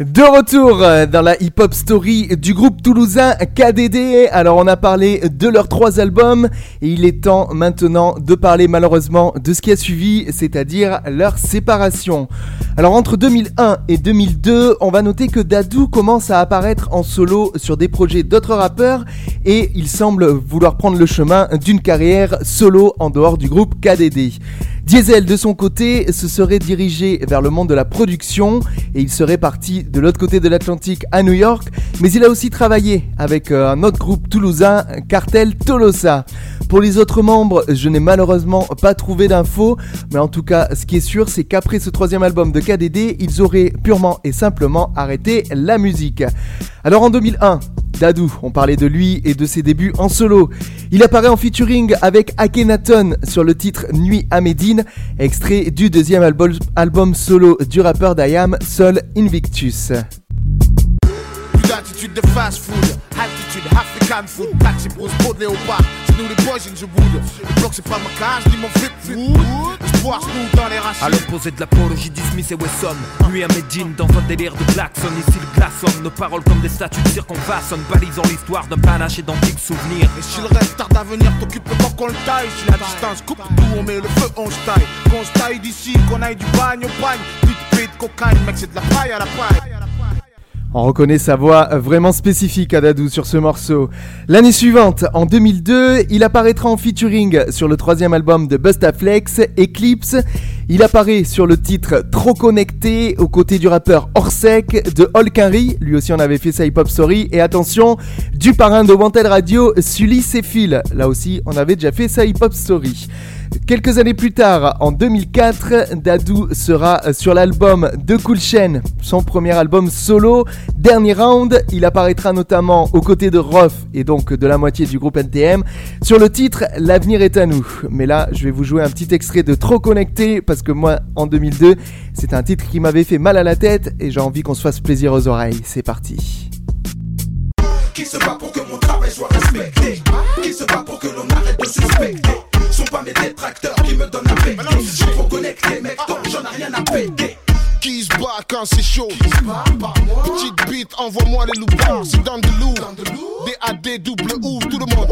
De retour euh, dans la hip-hop story du groupe toulousain KDD. Alors on a parlé de leurs trois albums et il est temps maintenant de parler malheureusement de ce qui a suivi, c'est-à-dire leur séparation. Alors entre 2001 et 2002, on va noter que Dadou commence à apparaître en solo sur des projets d'autres rappeurs et il semble vouloir prendre le chemin d'une carrière solo en dehors du groupe KDD. Diesel de son côté se serait dirigé vers le monde de la production et il serait parti de l'autre côté de l'Atlantique à New York, mais il a aussi travaillé avec euh, un autre groupe toulousain, Cartel Tolosa. Pour les autres membres, je n'ai malheureusement pas trouvé d'infos, mais en tout cas, ce qui est sûr, c'est qu'après ce troisième album de KDD, ils auraient purement et simplement arrêté la musique. Alors en 2001, Dadou, on parlait de lui et de ses débuts en solo. Il apparaît en featuring avec Akhenaton sur le titre Nuit à Médine, extrait du deuxième album, solo du rappeur d'Ayam, Sol Invictus. Plus d'attitude de fast food, attitude African food, taxi brousse peau de léopard. nous les boys in the wood. Le bloc c'est pas ma cage, ni mon flip flip. Espoir nous dans les racines. À l'opposé de l'apologie Smith et Wesson. Nuit à Medine dans un délire de klaxon. Ici le glaçonne, nos paroles comme des statues de façonne Balisant l'histoire d'un panache et d'antiques souvenirs. Et si le reste tarde à venir, t'occupe le temps qu'on le taille. Si la distance coupe tout, on met le feu, on se taille. Qu'on se taille d'ici, qu'on aille du bagne au bagne. Vite, vite, cocaïne, mec c'est de la paille à la paille On reconnaît sa voix vraiment spécifique à Dadou sur ce morceau. L'année suivante, en 2002, il apparaîtra en featuring sur le troisième album de Bustaflex, Eclipse. Il apparaît sur le titre Trop Connecté aux côtés du rappeur Orsec de Holkinry, lui aussi on avait fait sa hip-hop story, et attention, du parrain de Wanted Radio, Sully Phil. là aussi on avait déjà fait sa hip-hop story. Quelques années plus tard, en 2004, Dadou sera sur l'album de Cool Chain, son premier album solo, Dernier Round. Il apparaîtra notamment aux côtés de Roth et donc de la moitié du groupe NTM sur le titre L'avenir est à nous. Mais là, je vais vous jouer un petit extrait de Trop Connecté parce que moi, en 2002, c'est un titre qui m'avait fait mal à la tête et j'ai envie qu'on se fasse plaisir aux oreilles. C'est parti. Se bat pour que mon travail soit respecté? Se bat pour que l'on arrête de suspecter? Sont pas mes détracteurs qui me donnent un bec Je suis trop connecté mec donc j'en ai rien à péter se bat quand c'est chaud. Petite bite, envoie-moi les loupards, c'est dans de lourd DAD, double ou, tout le monde.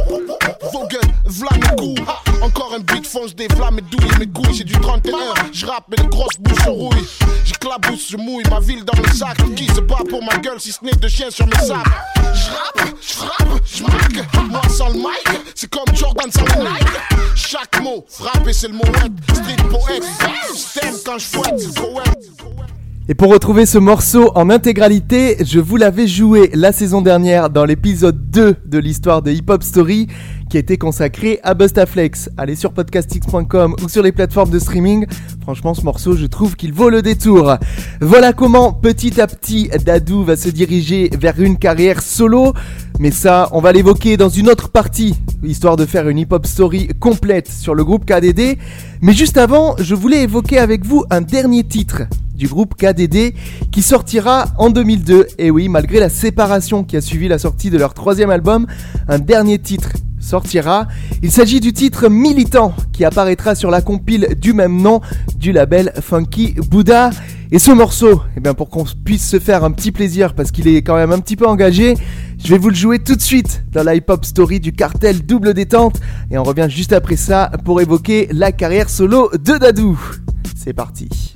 Vogel, v'là mes coups Encore un beat fonce des flammes et douille mes couilles. J'ai du 31, j'rappe mais de grosses bouches rouille J'clabousse, je mouille ma ville dans le sac. Qui se bat pour ma gueule si ce n'est de chien sur mes sables J'rappe, j'frappe, j'marque Moi sans le mic, c'est comme Jordan sans le Nike Chaque mot, frapper c'est le mot Street poète, stem quand j'fouette, c'est et pour retrouver ce morceau en intégralité, je vous l'avais joué la saison dernière dans l'épisode 2 de l'histoire de Hip Hop Story qui été consacré à Bustaflex. Allez sur podcastx.com ou sur les plateformes de streaming. Franchement, ce morceau, je trouve qu'il vaut le détour. Voilà comment petit à petit Dadou va se diriger vers une carrière solo. Mais ça, on va l'évoquer dans une autre partie, histoire de faire une hip-hop story complète sur le groupe KDD. Mais juste avant, je voulais évoquer avec vous un dernier titre du groupe KDD qui sortira en 2002. Et oui, malgré la séparation qui a suivi la sortie de leur troisième album, un dernier titre sortira. Il s'agit du titre Militant qui apparaîtra sur la compile du même nom du label Funky Buddha. Et ce morceau, eh bien pour qu'on puisse se faire un petit plaisir parce qu'il est quand même un petit peu engagé, je vais vous le jouer tout de suite dans la hip-hop story du cartel Double Détente et on revient juste après ça pour évoquer la carrière solo de Dadou. C'est parti.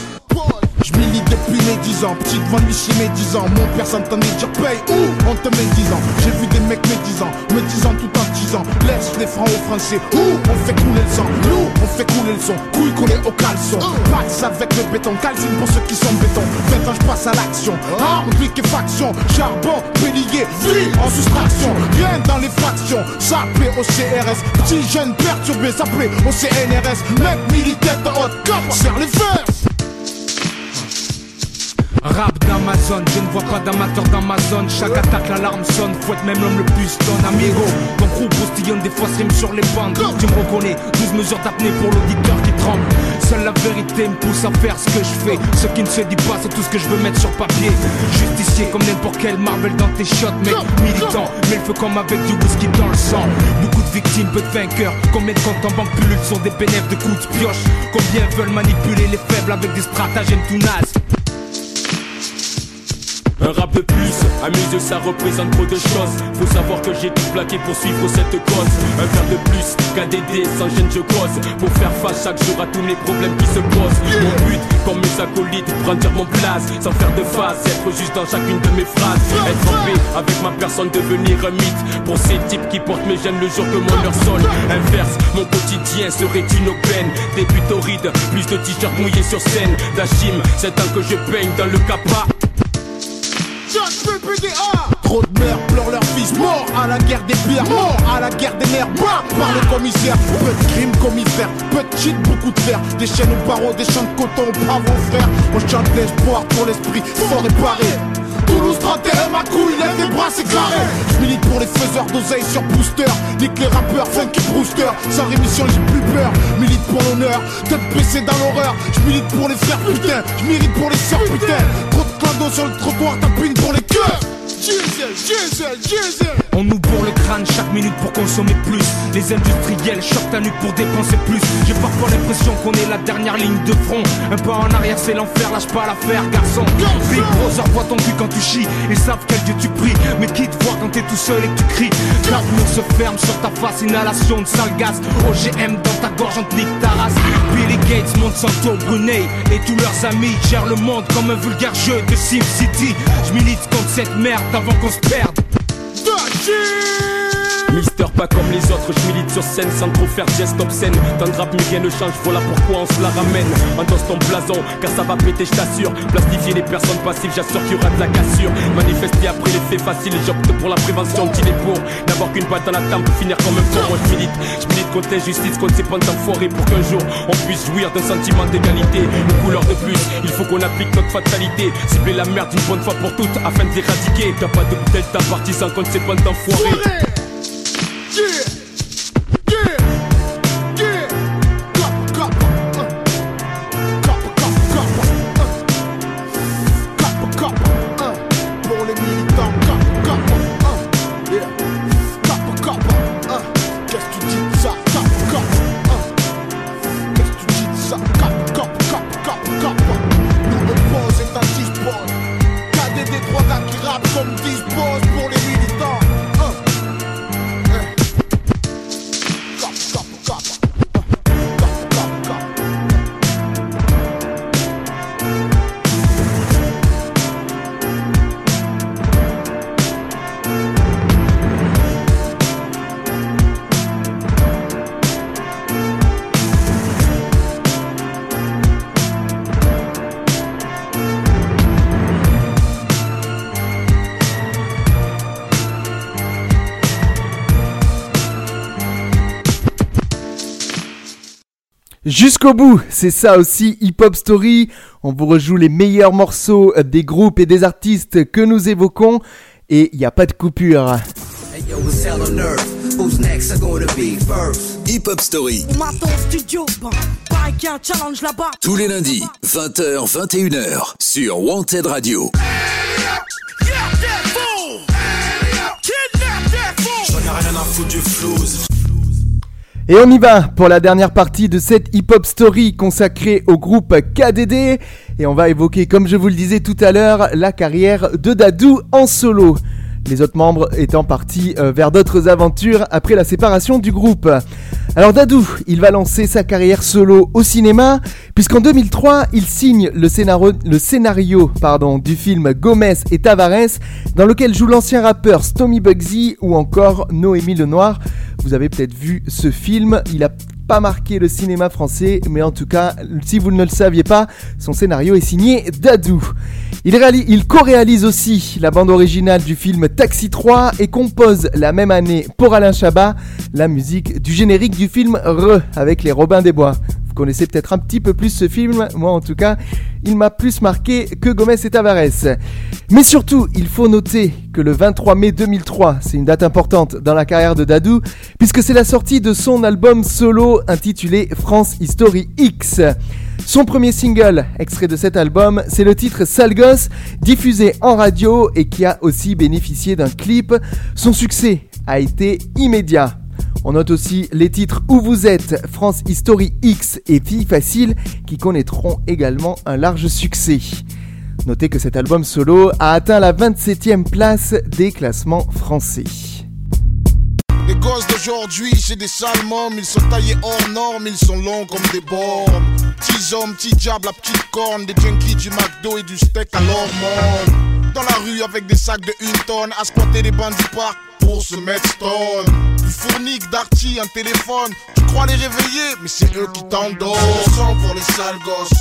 Je milite depuis mes 10 ans, petite mes 10 ans. Mon père s'entendait dire paye où On te met 10 ans. J'ai vu des mecs médisants, me disant tout en disant Laisse les francs aux français, où on fait couler le sang? Nous, on fait couler le son, couille collée au caleçon. Pax avec le béton, calcine pour ceux qui sont béton. Maintenant je passe à l'action. Arme, faction, charbon, bélier, vie en soustraction. Rien dans les fractions, plaît au CRS. Petit jeune perturbé, plaît au CNRS. Mec militaire de haute cop, serre les verses. Rap d'Amazon, je ne vois pas d'amateur dans ma zone. Chaque attaque l'alarme sonne, faut être même l'homme le plus stone. Amigo, ton crew postillonne des fois rime sur les bandes. Tu me reconnais, 12 mesures d'apnée pour l'auditeur qui tremble. Seule la vérité me pousse à faire ce que je fais. Ce qui ne se dit pas, c'est tout ce que je veux mettre sur papier. Justicier comme n'importe quel Marvel dans tes shots Mec, militant, mais le feu comme avec du whisky dans le sang. Beaucoup de victimes, peu de vainqueurs. Combien de comptes en banque pullulent sont des bénéfices de coups de pioche? Combien veulent manipuler les faibles avec des stratagèmes tout nazes un rap de plus, à mes yeux ça représente trop de choses. Faut savoir que j'ai tout plaqué pour suivre cette cause. Un verre de plus, KDD, sans gêne je cause. Pour faire face chaque jour à tous les problèmes qui se posent Mon but, comme mes acolytes, brandir mon place. Sans faire de face, être juste dans chacune de mes phrases. Être en paix avec ma personne, devenir un mythe. Pour ces types qui portent mes gènes le jour que mon leur sonne. Inverse, mon quotidien serait une aubaine. Des buts torrides, plus de t-shirts mouillés sur scène. D'Achim, c'est un que je peigne dans le capa Trop de mères pleurent leurs fils morts à la guerre des pierres, morts à la guerre des nerfs, bas par le commissaire. Peu de crimes commissaires, peu de shit, beaucoup de fer. Des chaînes au barreau, des champs de coton bravo frère. Je chante l'espoir pour l'esprit fort et paré. Toulouse 31, ma couille, lève les bras, c'est carré. Je milite pour les faiseurs d'oseille sur booster. Nique les rappeurs, funky brewster. Sans rémission, j'ai plus peur. Milite pour l'honneur, tête baissée dans l'horreur. Je milite pour les frères, putain. Je milite pour les sœurs, putain. Trop sur le trottoir, tapine pour les cœurs. On nous bourre le crâne chaque minute pour consommer plus. Les industriels choquent ta nuque pour dépenser plus. J'ai parfois l'impression qu'on est la dernière ligne de front. Un pas en arrière, c'est l'enfer, lâche pas l'affaire, garçon. Big Brother voit ton cul quand tu chies. Ils savent quel Dieu tu pries. Mais qui te voit quand t'es tout seul et que tu cries? L'amour se ferme sur ta face, inhalation de sale gaz. OGM dans ta gorge, on te nique ta race. Billy Gates, Monsanto, Brunei et tous leurs amis gèrent le monde comme un vulgaire jeu de SimCity. Je milite contre cette merde avant qu'on se perde. Mister pas comme les autres, je milite sur scène sans trop faire geste obscène. Dans le rap, mais rien ne change, voilà pourquoi on se la ramène. Endosse ton blason, car ça va péter, je t'assure. Plastifier les personnes passives, j'assure qu'il y aura de la cassure. Manifester après les faits faciles, j'opte pour la prévention, qu'il est pour n'avoir qu'une patte dans la tempe finir comme un con. Moi je milite, je milite contre l'injustice, contre ces pontes enfoirés pour qu'un jour on puisse jouir d'un sentiment d'égalité. Une couleur de plus, il faut qu'on applique notre fatalité. Cibler la merde une bonne fois pour toutes afin de l'éradiquer. T'as pas de delta partisan contre ces pontes enfoirés. Jusqu'au bout, c'est ça aussi Hip Hop Story. On vous rejoue les meilleurs morceaux des groupes et des artistes que nous évoquons et il n'y a pas de coupure. Hey yo, it's hell on earth. Who's next? Are gonna be first? Hip Hop Story, studio, challenge là-bas. tous les lundis, 20h, 21h, sur Wanted Radio. J'en ai rien à foutre du flouze. Et on y va pour la dernière partie de cette hip-hop story consacrée au groupe KDD. Et on va évoquer, comme je vous le disais tout à l'heure, la carrière de Dadou en solo. Les autres membres étant partis euh, vers d'autres aventures après la séparation du groupe. Alors Dadou, il va lancer sa carrière solo au cinéma, puisqu'en 2003, il signe le scénario, du film Gomez et Tavares, dans lequel joue l'ancien rappeur Stomy Bugsy ou encore Noémie Lenoir. Vous avez peut-être vu ce film, il a pas marqué le cinéma français, mais en tout cas, si vous ne le saviez pas, son scénario est signé Dadou. Il, il co-réalise aussi la bande originale du film Taxi 3 et compose la même année pour Alain Chabat la musique du générique du film Re avec les Robins des Bois. Vous connaissez peut-être un petit peu plus ce film, moi en tout cas, il m'a plus marqué que Gomez et Tavares. Mais surtout, il faut noter que le 23 mai 2003, c'est une date importante dans la carrière de Dadou, puisque c'est la sortie de son album solo intitulé France History X. Son premier single, extrait de cet album, c'est le titre Sale Gosse, diffusé en radio et qui a aussi bénéficié d'un clip. Son succès a été immédiat. On note aussi les titres Où vous êtes, France History X et Fille Facile qui connaîtront également un large succès. Notez que cet album solo a atteint la 27e place des classements français. Les gosses d'aujourd'hui, c'est des sales mômes. Ils sont taillés hors normes, ils sont longs comme des bornes. Petits hommes, petits diables, la petite corne. Des junkies du McDo et du steak à l'hormone. Dans la rue avec des sacs de une tonne. À squatter les bancs du parc pour se mettre stone. Du fournique, d'arty, un téléphone. Tu crois les réveiller, mais c'est eux qui t'endorment. Son pour les sales gosses.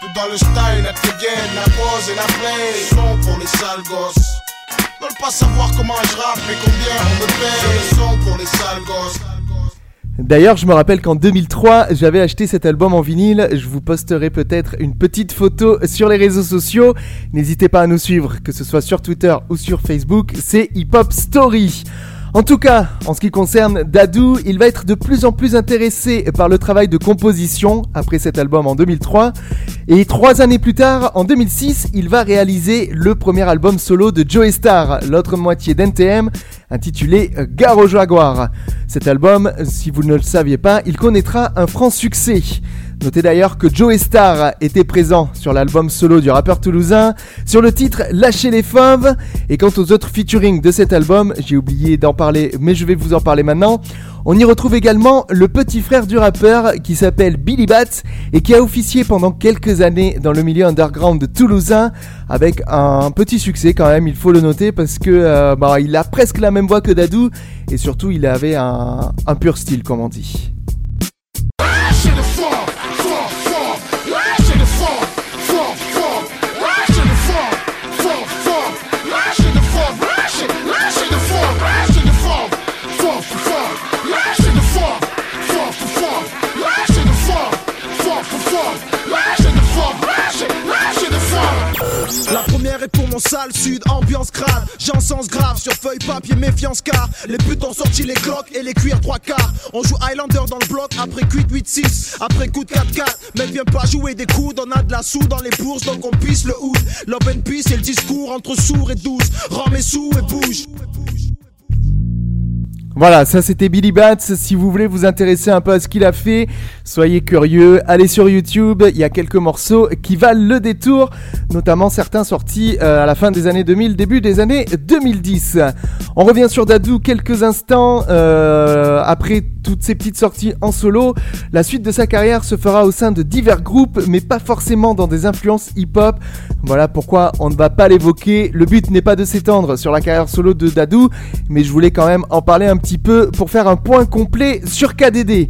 Tout dans le style, la dégaine, la pose et la play. Son pour les sales gosses. Veulent pas savoir comment je rappe et combien on me paye. Le son pour les sales gosses. D'ailleurs, je me rappelle qu'en 2003, j'avais acheté cet album en vinyle. Je vous posterai peut-être une petite photo sur les réseaux sociaux. N'hésitez pas à nous suivre, que ce soit sur Twitter ou sur Facebook. C'est Hip Hop Story. En tout cas, en ce qui concerne Dadou, il va être de plus en plus intéressé par le travail de composition après cet album en 2003. Et trois années plus tard, en 2006, il va réaliser le premier album solo de Joey Star, l'autre moitié d'NTM, intitulé Gare Jaguar. Cet album, si vous ne le saviez pas, il connaîtra un franc succès. Notez d'ailleurs que Joey Star était présent sur l'album solo du rappeur toulousain, sur le titre Lâchez les fauves. Et quant aux autres featuring de cet album, j'ai oublié d'en parler, mais je vais vous en parler maintenant. On y retrouve également le petit frère du rappeur qui s'appelle Billy Bats et qui a officié pendant quelques années dans le milieu underground de toulousain avec un petit succès quand même, il faut le noter parce que euh, bah, il a presque la même voix que Dadou et surtout il avait un pur style comme on dit. La première est pour mon sale sud, ambiance grave. J'ai sens grave sur feuille papier, méfiance car les putes ont sorti les cloques et les cuirs trois quarts. On joue Highlander dans le bloc après 8 8 6 après coup de 4 4 Mais viens pas jouer des coudes, on a de la soude dans les bourses donc on pisse le hood. Love and peace et le discours entre sourds et douce. Rends mes sous et bouge. Voilà, ça c'était Billy Bats. Si vous voulez vous intéresser un peu à ce qu'il a fait, soyez curieux, allez sur YouTube, il y a quelques morceaux qui valent le détour, notamment certains sortis euh, à la fin des années 2000, début des années 2010. On revient sur Dadou quelques instants euh, après toutes ces petites sorties en solo. La suite de sa carrière se fera au sein de divers groupes, mais pas forcément dans des influences hip-hop. Voilà pourquoi on ne va pas l'évoquer. Le but n'est pas de s'étendre sur la carrière solo de Dadou, mais je voulais quand même en parler un petit peu pour faire un point complet sur KDD.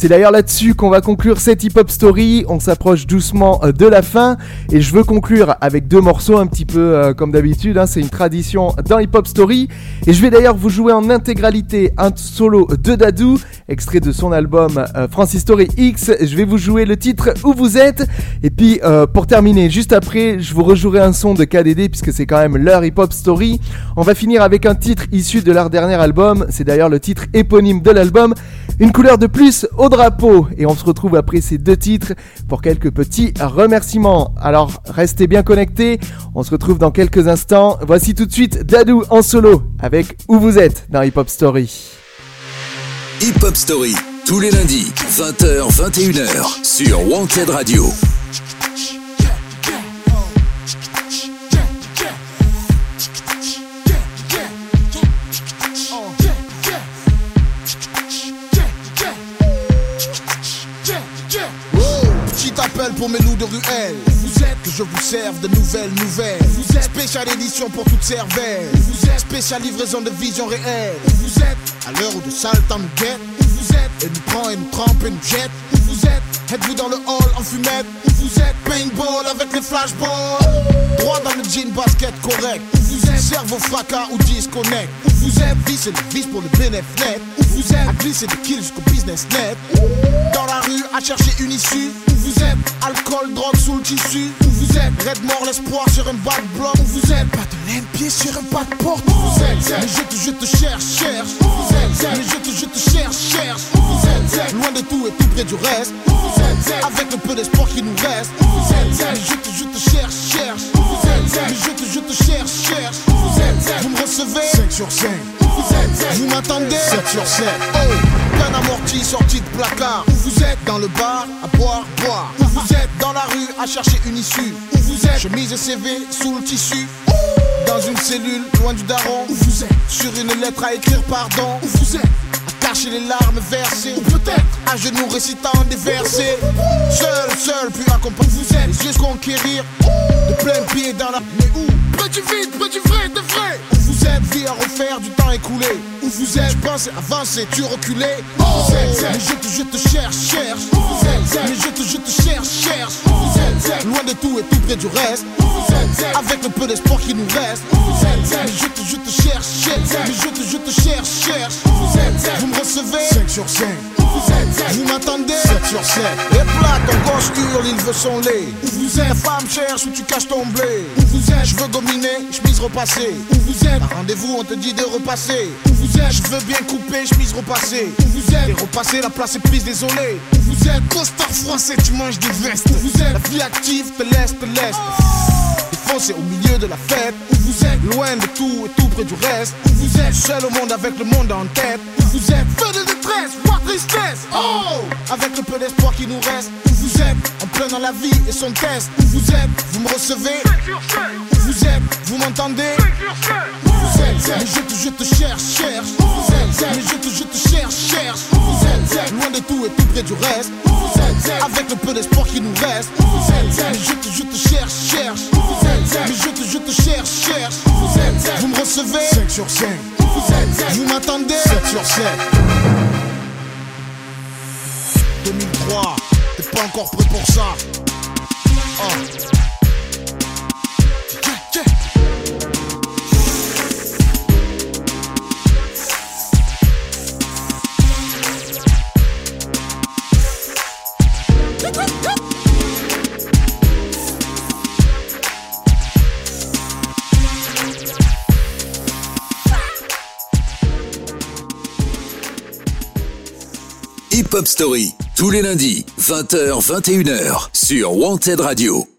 C'est d'ailleurs là-dessus qu'on va conclure cette hip-hop story. On s'approche doucement euh, de la fin et je veux conclure avec deux morceaux un petit peu euh, comme d'habitude. Hein. c'est une tradition dans hip-hop story. Et je vais d'ailleurs vous jouer en intégralité un solo de Dadou, extrait de son album euh, Francis Story X. Je vais vous jouer le titre Où vous êtes. Et puis pour terminer, juste après, je vous rejouerai un son de KDD puisque c'est quand même leur hip-hop story. On va finir avec un titre issu de leur dernier album. C'est d'ailleurs le titre éponyme de l'album. Une couleur de plus drapeau. Et on se retrouve après ces deux titres pour quelques petits remerciements. Alors restez bien connectés. On se retrouve dans quelques instants. Voici tout de suite Dadou en solo avec Où vous êtes dans Hip Hop Story. Hip Hop Story, tous les lundis, 20h, 21h, sur Wanted Radio. Pour mes loups de ruelle. Vous êtes que je vous serve de nouvelles nouvelles. Vous êtes spéciale édition pour toute cervelle. Vous êtes spéciale livraison de vision réelle. Vous êtes à l'heure où de sale temps nous guette. Vous êtes et nous prend et nous trempe et nous jette. Vous êtes êtes-vous dans le hall en fumette. Vous êtes paintball avec les flashballs. Droit dans le jean basket correct. Vous êtes cerveau fracas ou disconnect. Vous êtes vis et le vis pour le bénéfice net. Vous êtes à glisser de kills jusqu'au business net. Dans la rue à chercher une issue. Vous êtes alcool, drogue sous le tissu. Où vous êtes red mort l'espoir sur un bas de bloc. Où vous êtes pas de pied sur un pas de porte. Où vous êtes mais je te, je te cherche, cherche. Où vous êtes mais je te, je te cherche, cherche. Où vous êtes loin de tout et tout près du reste. Où vous êtes avec le peu d'espoir qui nous reste. Où vous êtes mais je te, je te cherche, cherche. Où vous êtes mais je te, je te cherche, cherche. Où vous êtes vous me recevez 5 sur 5. Vous êtes vous m'attendez 7 sur 7. Oh, plein amorti sorti de placard. Où vous êtes dans le bar à boire, boire. Où vous êtes dans la rue à chercher une issue. Où vous êtes chemise et CV sous le tissu. Dans une cellule loin du daron. Où vous êtes sur une lettre à écrire pardon. Où vous êtes à cacher les larmes versées. Ou peut-être à genoux récitant des versets. Seul, seul, puis accompagné. Vous êtes les yeux conquérir. De plein pied dans la. Mais où? Près du vide, près du vrai, de vrai. Vous êtes, vie à refaire du temps écoulé. Où vous êtes, pensais avancer, tu reculais. Où vous êtes, mais je te, je te cherche, cherche. Où vous êtes, mais je te, je te cherche, cherche. Où vous êtes, loin de tout et tout près du reste. Où vous êtes, avec le peu d'espoir qui nous reste. Où vous êtes, mais je te, je te cherche, cherche. Mais je te, je te cherche, cherche. Où vous êtes, vous me recevez 5 sur 5. M'entendez 7 sur 7 Et plat, ton gosse hurle, il veut son lait. Où vous êtes? Femme cherche où tu caches ton blé. Où vous êtes? Je veux gominer, chemise repassée Où vous êtes? Rendez-vous, on te dit de repasser. Où vous êtes? Je veux bien couper, chemise repassée Où vous êtes? Et repasser, la place est prise, désolé. Où vous êtes? Costard français, tu manges des vestes. Où vous êtes? La vie active, te laisse, te laisse Défoncé au milieu de la fête Où vous êtes Loin de tout et tout près du reste Où vous êtes Seul au monde avec le monde en tête Où vous êtes Feu de détresse, voire tristesse Oh Avec le peu d'espoir qui nous reste Où vous êtes En plein dans la vie et son test Où vous êtes Vous me recevez Où vous êtes Vous m'entendez Où vous êtes Mais je te, je te cherche, cherche Où vous êtes Mais je te, je te cherche, cherche êtes Loin de tout et tout près du reste. Où vous êtes Avec le peu d'espoir qui nous reste. Où vous êtes Mais je te, je te cherche, cherche. Où vous êtes Mais je te, je te cherche, cherche. Où vous êtes Vous me recevez? 5 sur 5 Où vous êtes Vous m'attendez? 7 sur 7 2003 T'es pas encore prêt pour ça. Oh Hip Hop Story, tous les lundis, 20h, 21h, sur Wanted Radio.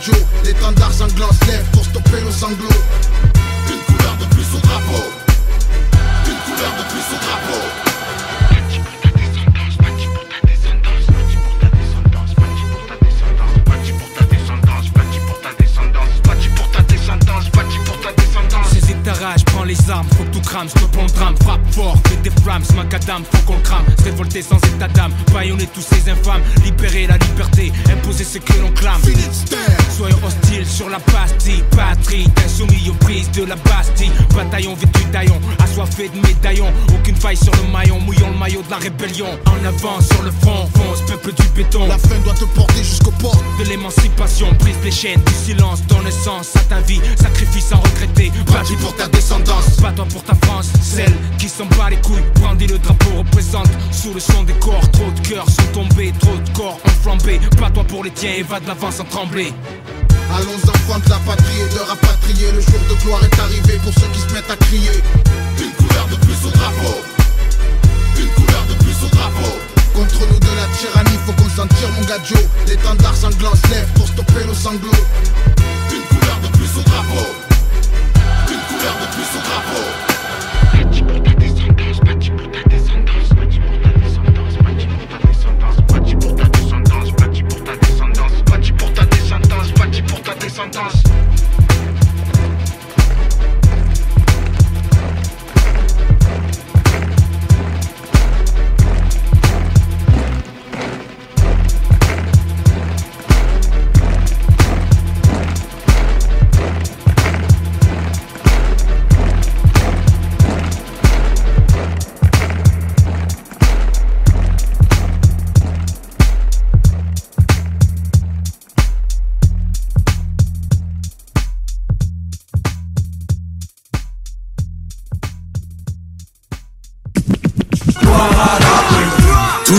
Gadjo L'étendard sanglant se lève pour stopper nos sanglots Une couleur de plus au drapeau. Une couleur de plus au drapeau. Rage, prends les armes, faut tout crame, stop on drame, frappe fort, fais des flammes, macadam, faut qu'on le crame, se révolter sans baïonner tous ces infâmes, libérer la liberté, imposer ce que l'on clame. Soyons hostiles sur la pastille, patrie, insoumis aux prises de la Bastille, bataillon vêtu d'aillon, assoiffé de médaillons, aucune faille sur le maillon, mouillons le maillot de la rébellion, en avant sur le front, fonce, peuple du béton. La fin doit te porter jusqu'aux portes. De l'émancipation, brise les chaînes du silence, donne sens à ta vie, sacrifice sans regretter, bâti pour ta descendance, bats-toi pour ta France, celle qui s'en bat les couilles, brandit le drapeau, représente. Sous le son des corps, trop de cœurs sont tombés, trop de corps ont flambé, bats-toi pour les tiens et va de l'avant sans trembler. Allons enfants de la patrie et de rapatrier. Le jour de gloire est arrivé pour ceux qui se mettent à crier. Une couleur de plus au drapeau. Une couleur de plus au drapeau. Contre nous de la tyrannie, faut qu'on s'en tire mon gadjo L'étendard sanglant se lève pour stopper nos sanglots Une couleur de plus au drapeau. Une couleur de plus au drapeau chantage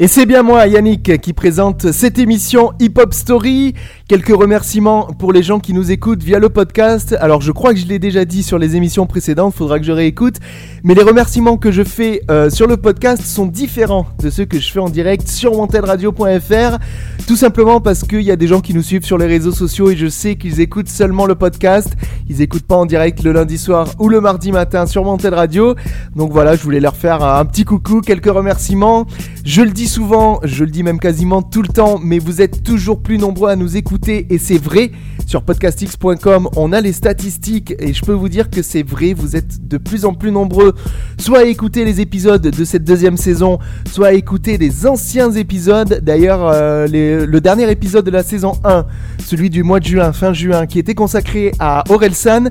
Et c'est bien moi, Yannick, qui présente cette émission Hip Hop Story. Quelques remerciements pour les gens qui nous écoutent via le podcast. Alors je crois que je l'ai déjà dit sur les émissions précédentes, faudra que je réécoute. Mais les remerciements que je fais euh, sur le podcast sont différents de ceux que je fais en direct sur wantedradio.fr. Tout simplement parce qu'il y a des gens qui nous suivent sur les réseaux sociaux et je sais qu'ils écoutent seulement le podcast. Ils écoutent pas en direct le lundi soir ou le mardi matin sur Wanted Radio. Donc voilà, je voulais leur faire un petit coucou, quelques remerciements. Je le dis souvent, je le dis même quasiment tout le temps, mais vous êtes toujours plus nombreux à nous écouter et c'est vrai. Sur podcastx.com, on a les statistiques et je peux vous dire que c'est vrai, vous êtes de plus en plus nombreux soit à écouter les épisodes de cette deuxième saison, soit à écouter les anciens épisodes. D'ailleurs, euh, le dernier épisode de la saison 1, celui du mois de juin, fin juin, qui était consacré à Orelsan,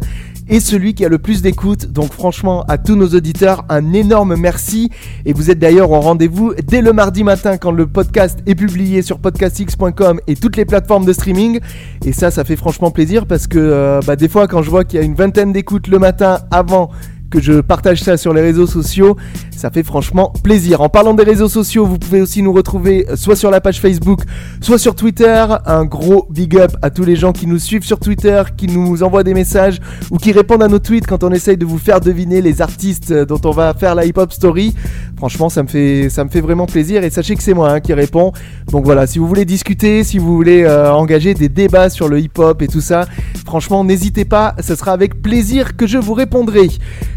est celui qui a le plus d'écoute. Donc franchement, à tous nos auditeurs, un énorme merci. Et vous êtes d'ailleurs au rendez-vous dès le mardi matin quand le podcast est publié sur podcastx.com et toutes les plateformes de streaming. Et ça, ça fait franchement plaisir parce que euh, bah, des fois, quand je vois qu'il y a une vingtaine d'écoutes le matin avant que je partage ça sur les réseaux sociaux. Ça fait franchement plaisir. En parlant des réseaux sociaux, vous pouvez aussi nous retrouver euh, soit sur la page Facebook, soit sur Twitter. Un gros big up à tous les gens qui nous suivent sur Twitter, qui nous envoient des messages ou qui répondent à nos tweets quand on essaye de vous faire deviner les artistes euh, dont on va faire la hip-hop story. Franchement, ça me fait, vraiment plaisir et sachez que c'est moi hein, qui réponds. Donc voilà, si vous voulez discuter, si vous voulez euh, engager des débats sur le hip-hop et tout ça, franchement, n'hésitez pas, ce sera avec plaisir que je vous répondrai.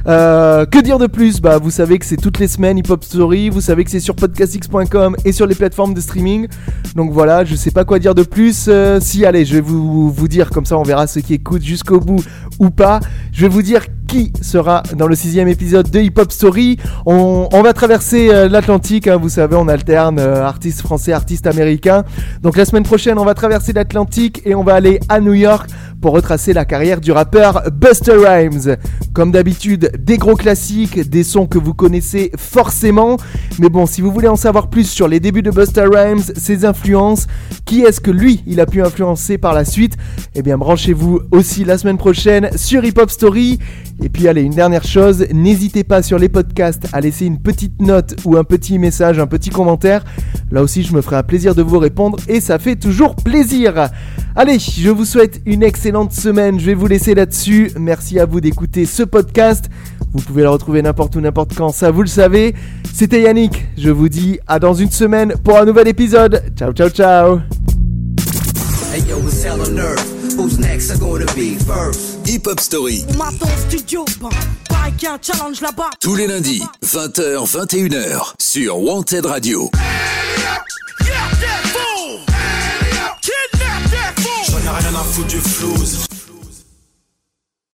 Euh, que dire de plus? Bah, vous savez que c'est toutes les semaines Hip Hop Story, vous savez que c'est sur podcastx.com et sur les plateformes de streaming. Donc voilà, je sais pas quoi dire de plus. Euh, si, allez, je vais vous, vous dire, comme ça on verra ceux qui écoutent jusqu'au bout ou pas. Je vais vous dire qui sera dans le sixième épisode de Hip Hop Story. On, va traverser euh, l'Atlantique, hein, vous savez, on alterne euh, artistes français, artistes américains. Donc la semaine prochaine, on va traverser l'Atlantique et on va aller à New York pour retracer la carrière du rappeur Buster Rhymes. Comme d'habitude, des gros classiques, des sons que vous connaissez forcément. Mais bon, si vous voulez en savoir plus sur les débuts de Buster Rhymes, ses influences, qui est-ce que lui, il a pu influencer par la suite, eh bien branchez-vous aussi la semaine prochaine sur Hip Hop Story. Et puis allez, une dernière chose, n'hésitez pas sur les podcasts à laisser une petite note ou un petit message, un petit commentaire. Là aussi, je me ferai un plaisir de vous répondre et ça fait toujours plaisir. Allez, je vous souhaite une excellente semaine. Je vais vous laisser là-dessus. Merci à vous d'écouter ce podcast. Vous pouvez le retrouver n'importe où, n'importe quand, ça vous le savez. C'était Yannick. Je vous dis à dans une semaine pour un nouvel épisode. Ciao, ciao, ciao. Hey yo, it's hell on earth. Who's next? Are gonna be first? Hip Hop Story. On m'attend au studio, bah, y a un challenge là-bas. Tous les lundis, 20h, 21h sur Wanted Radio. Yeah, yeah, rien à foutre du flouze.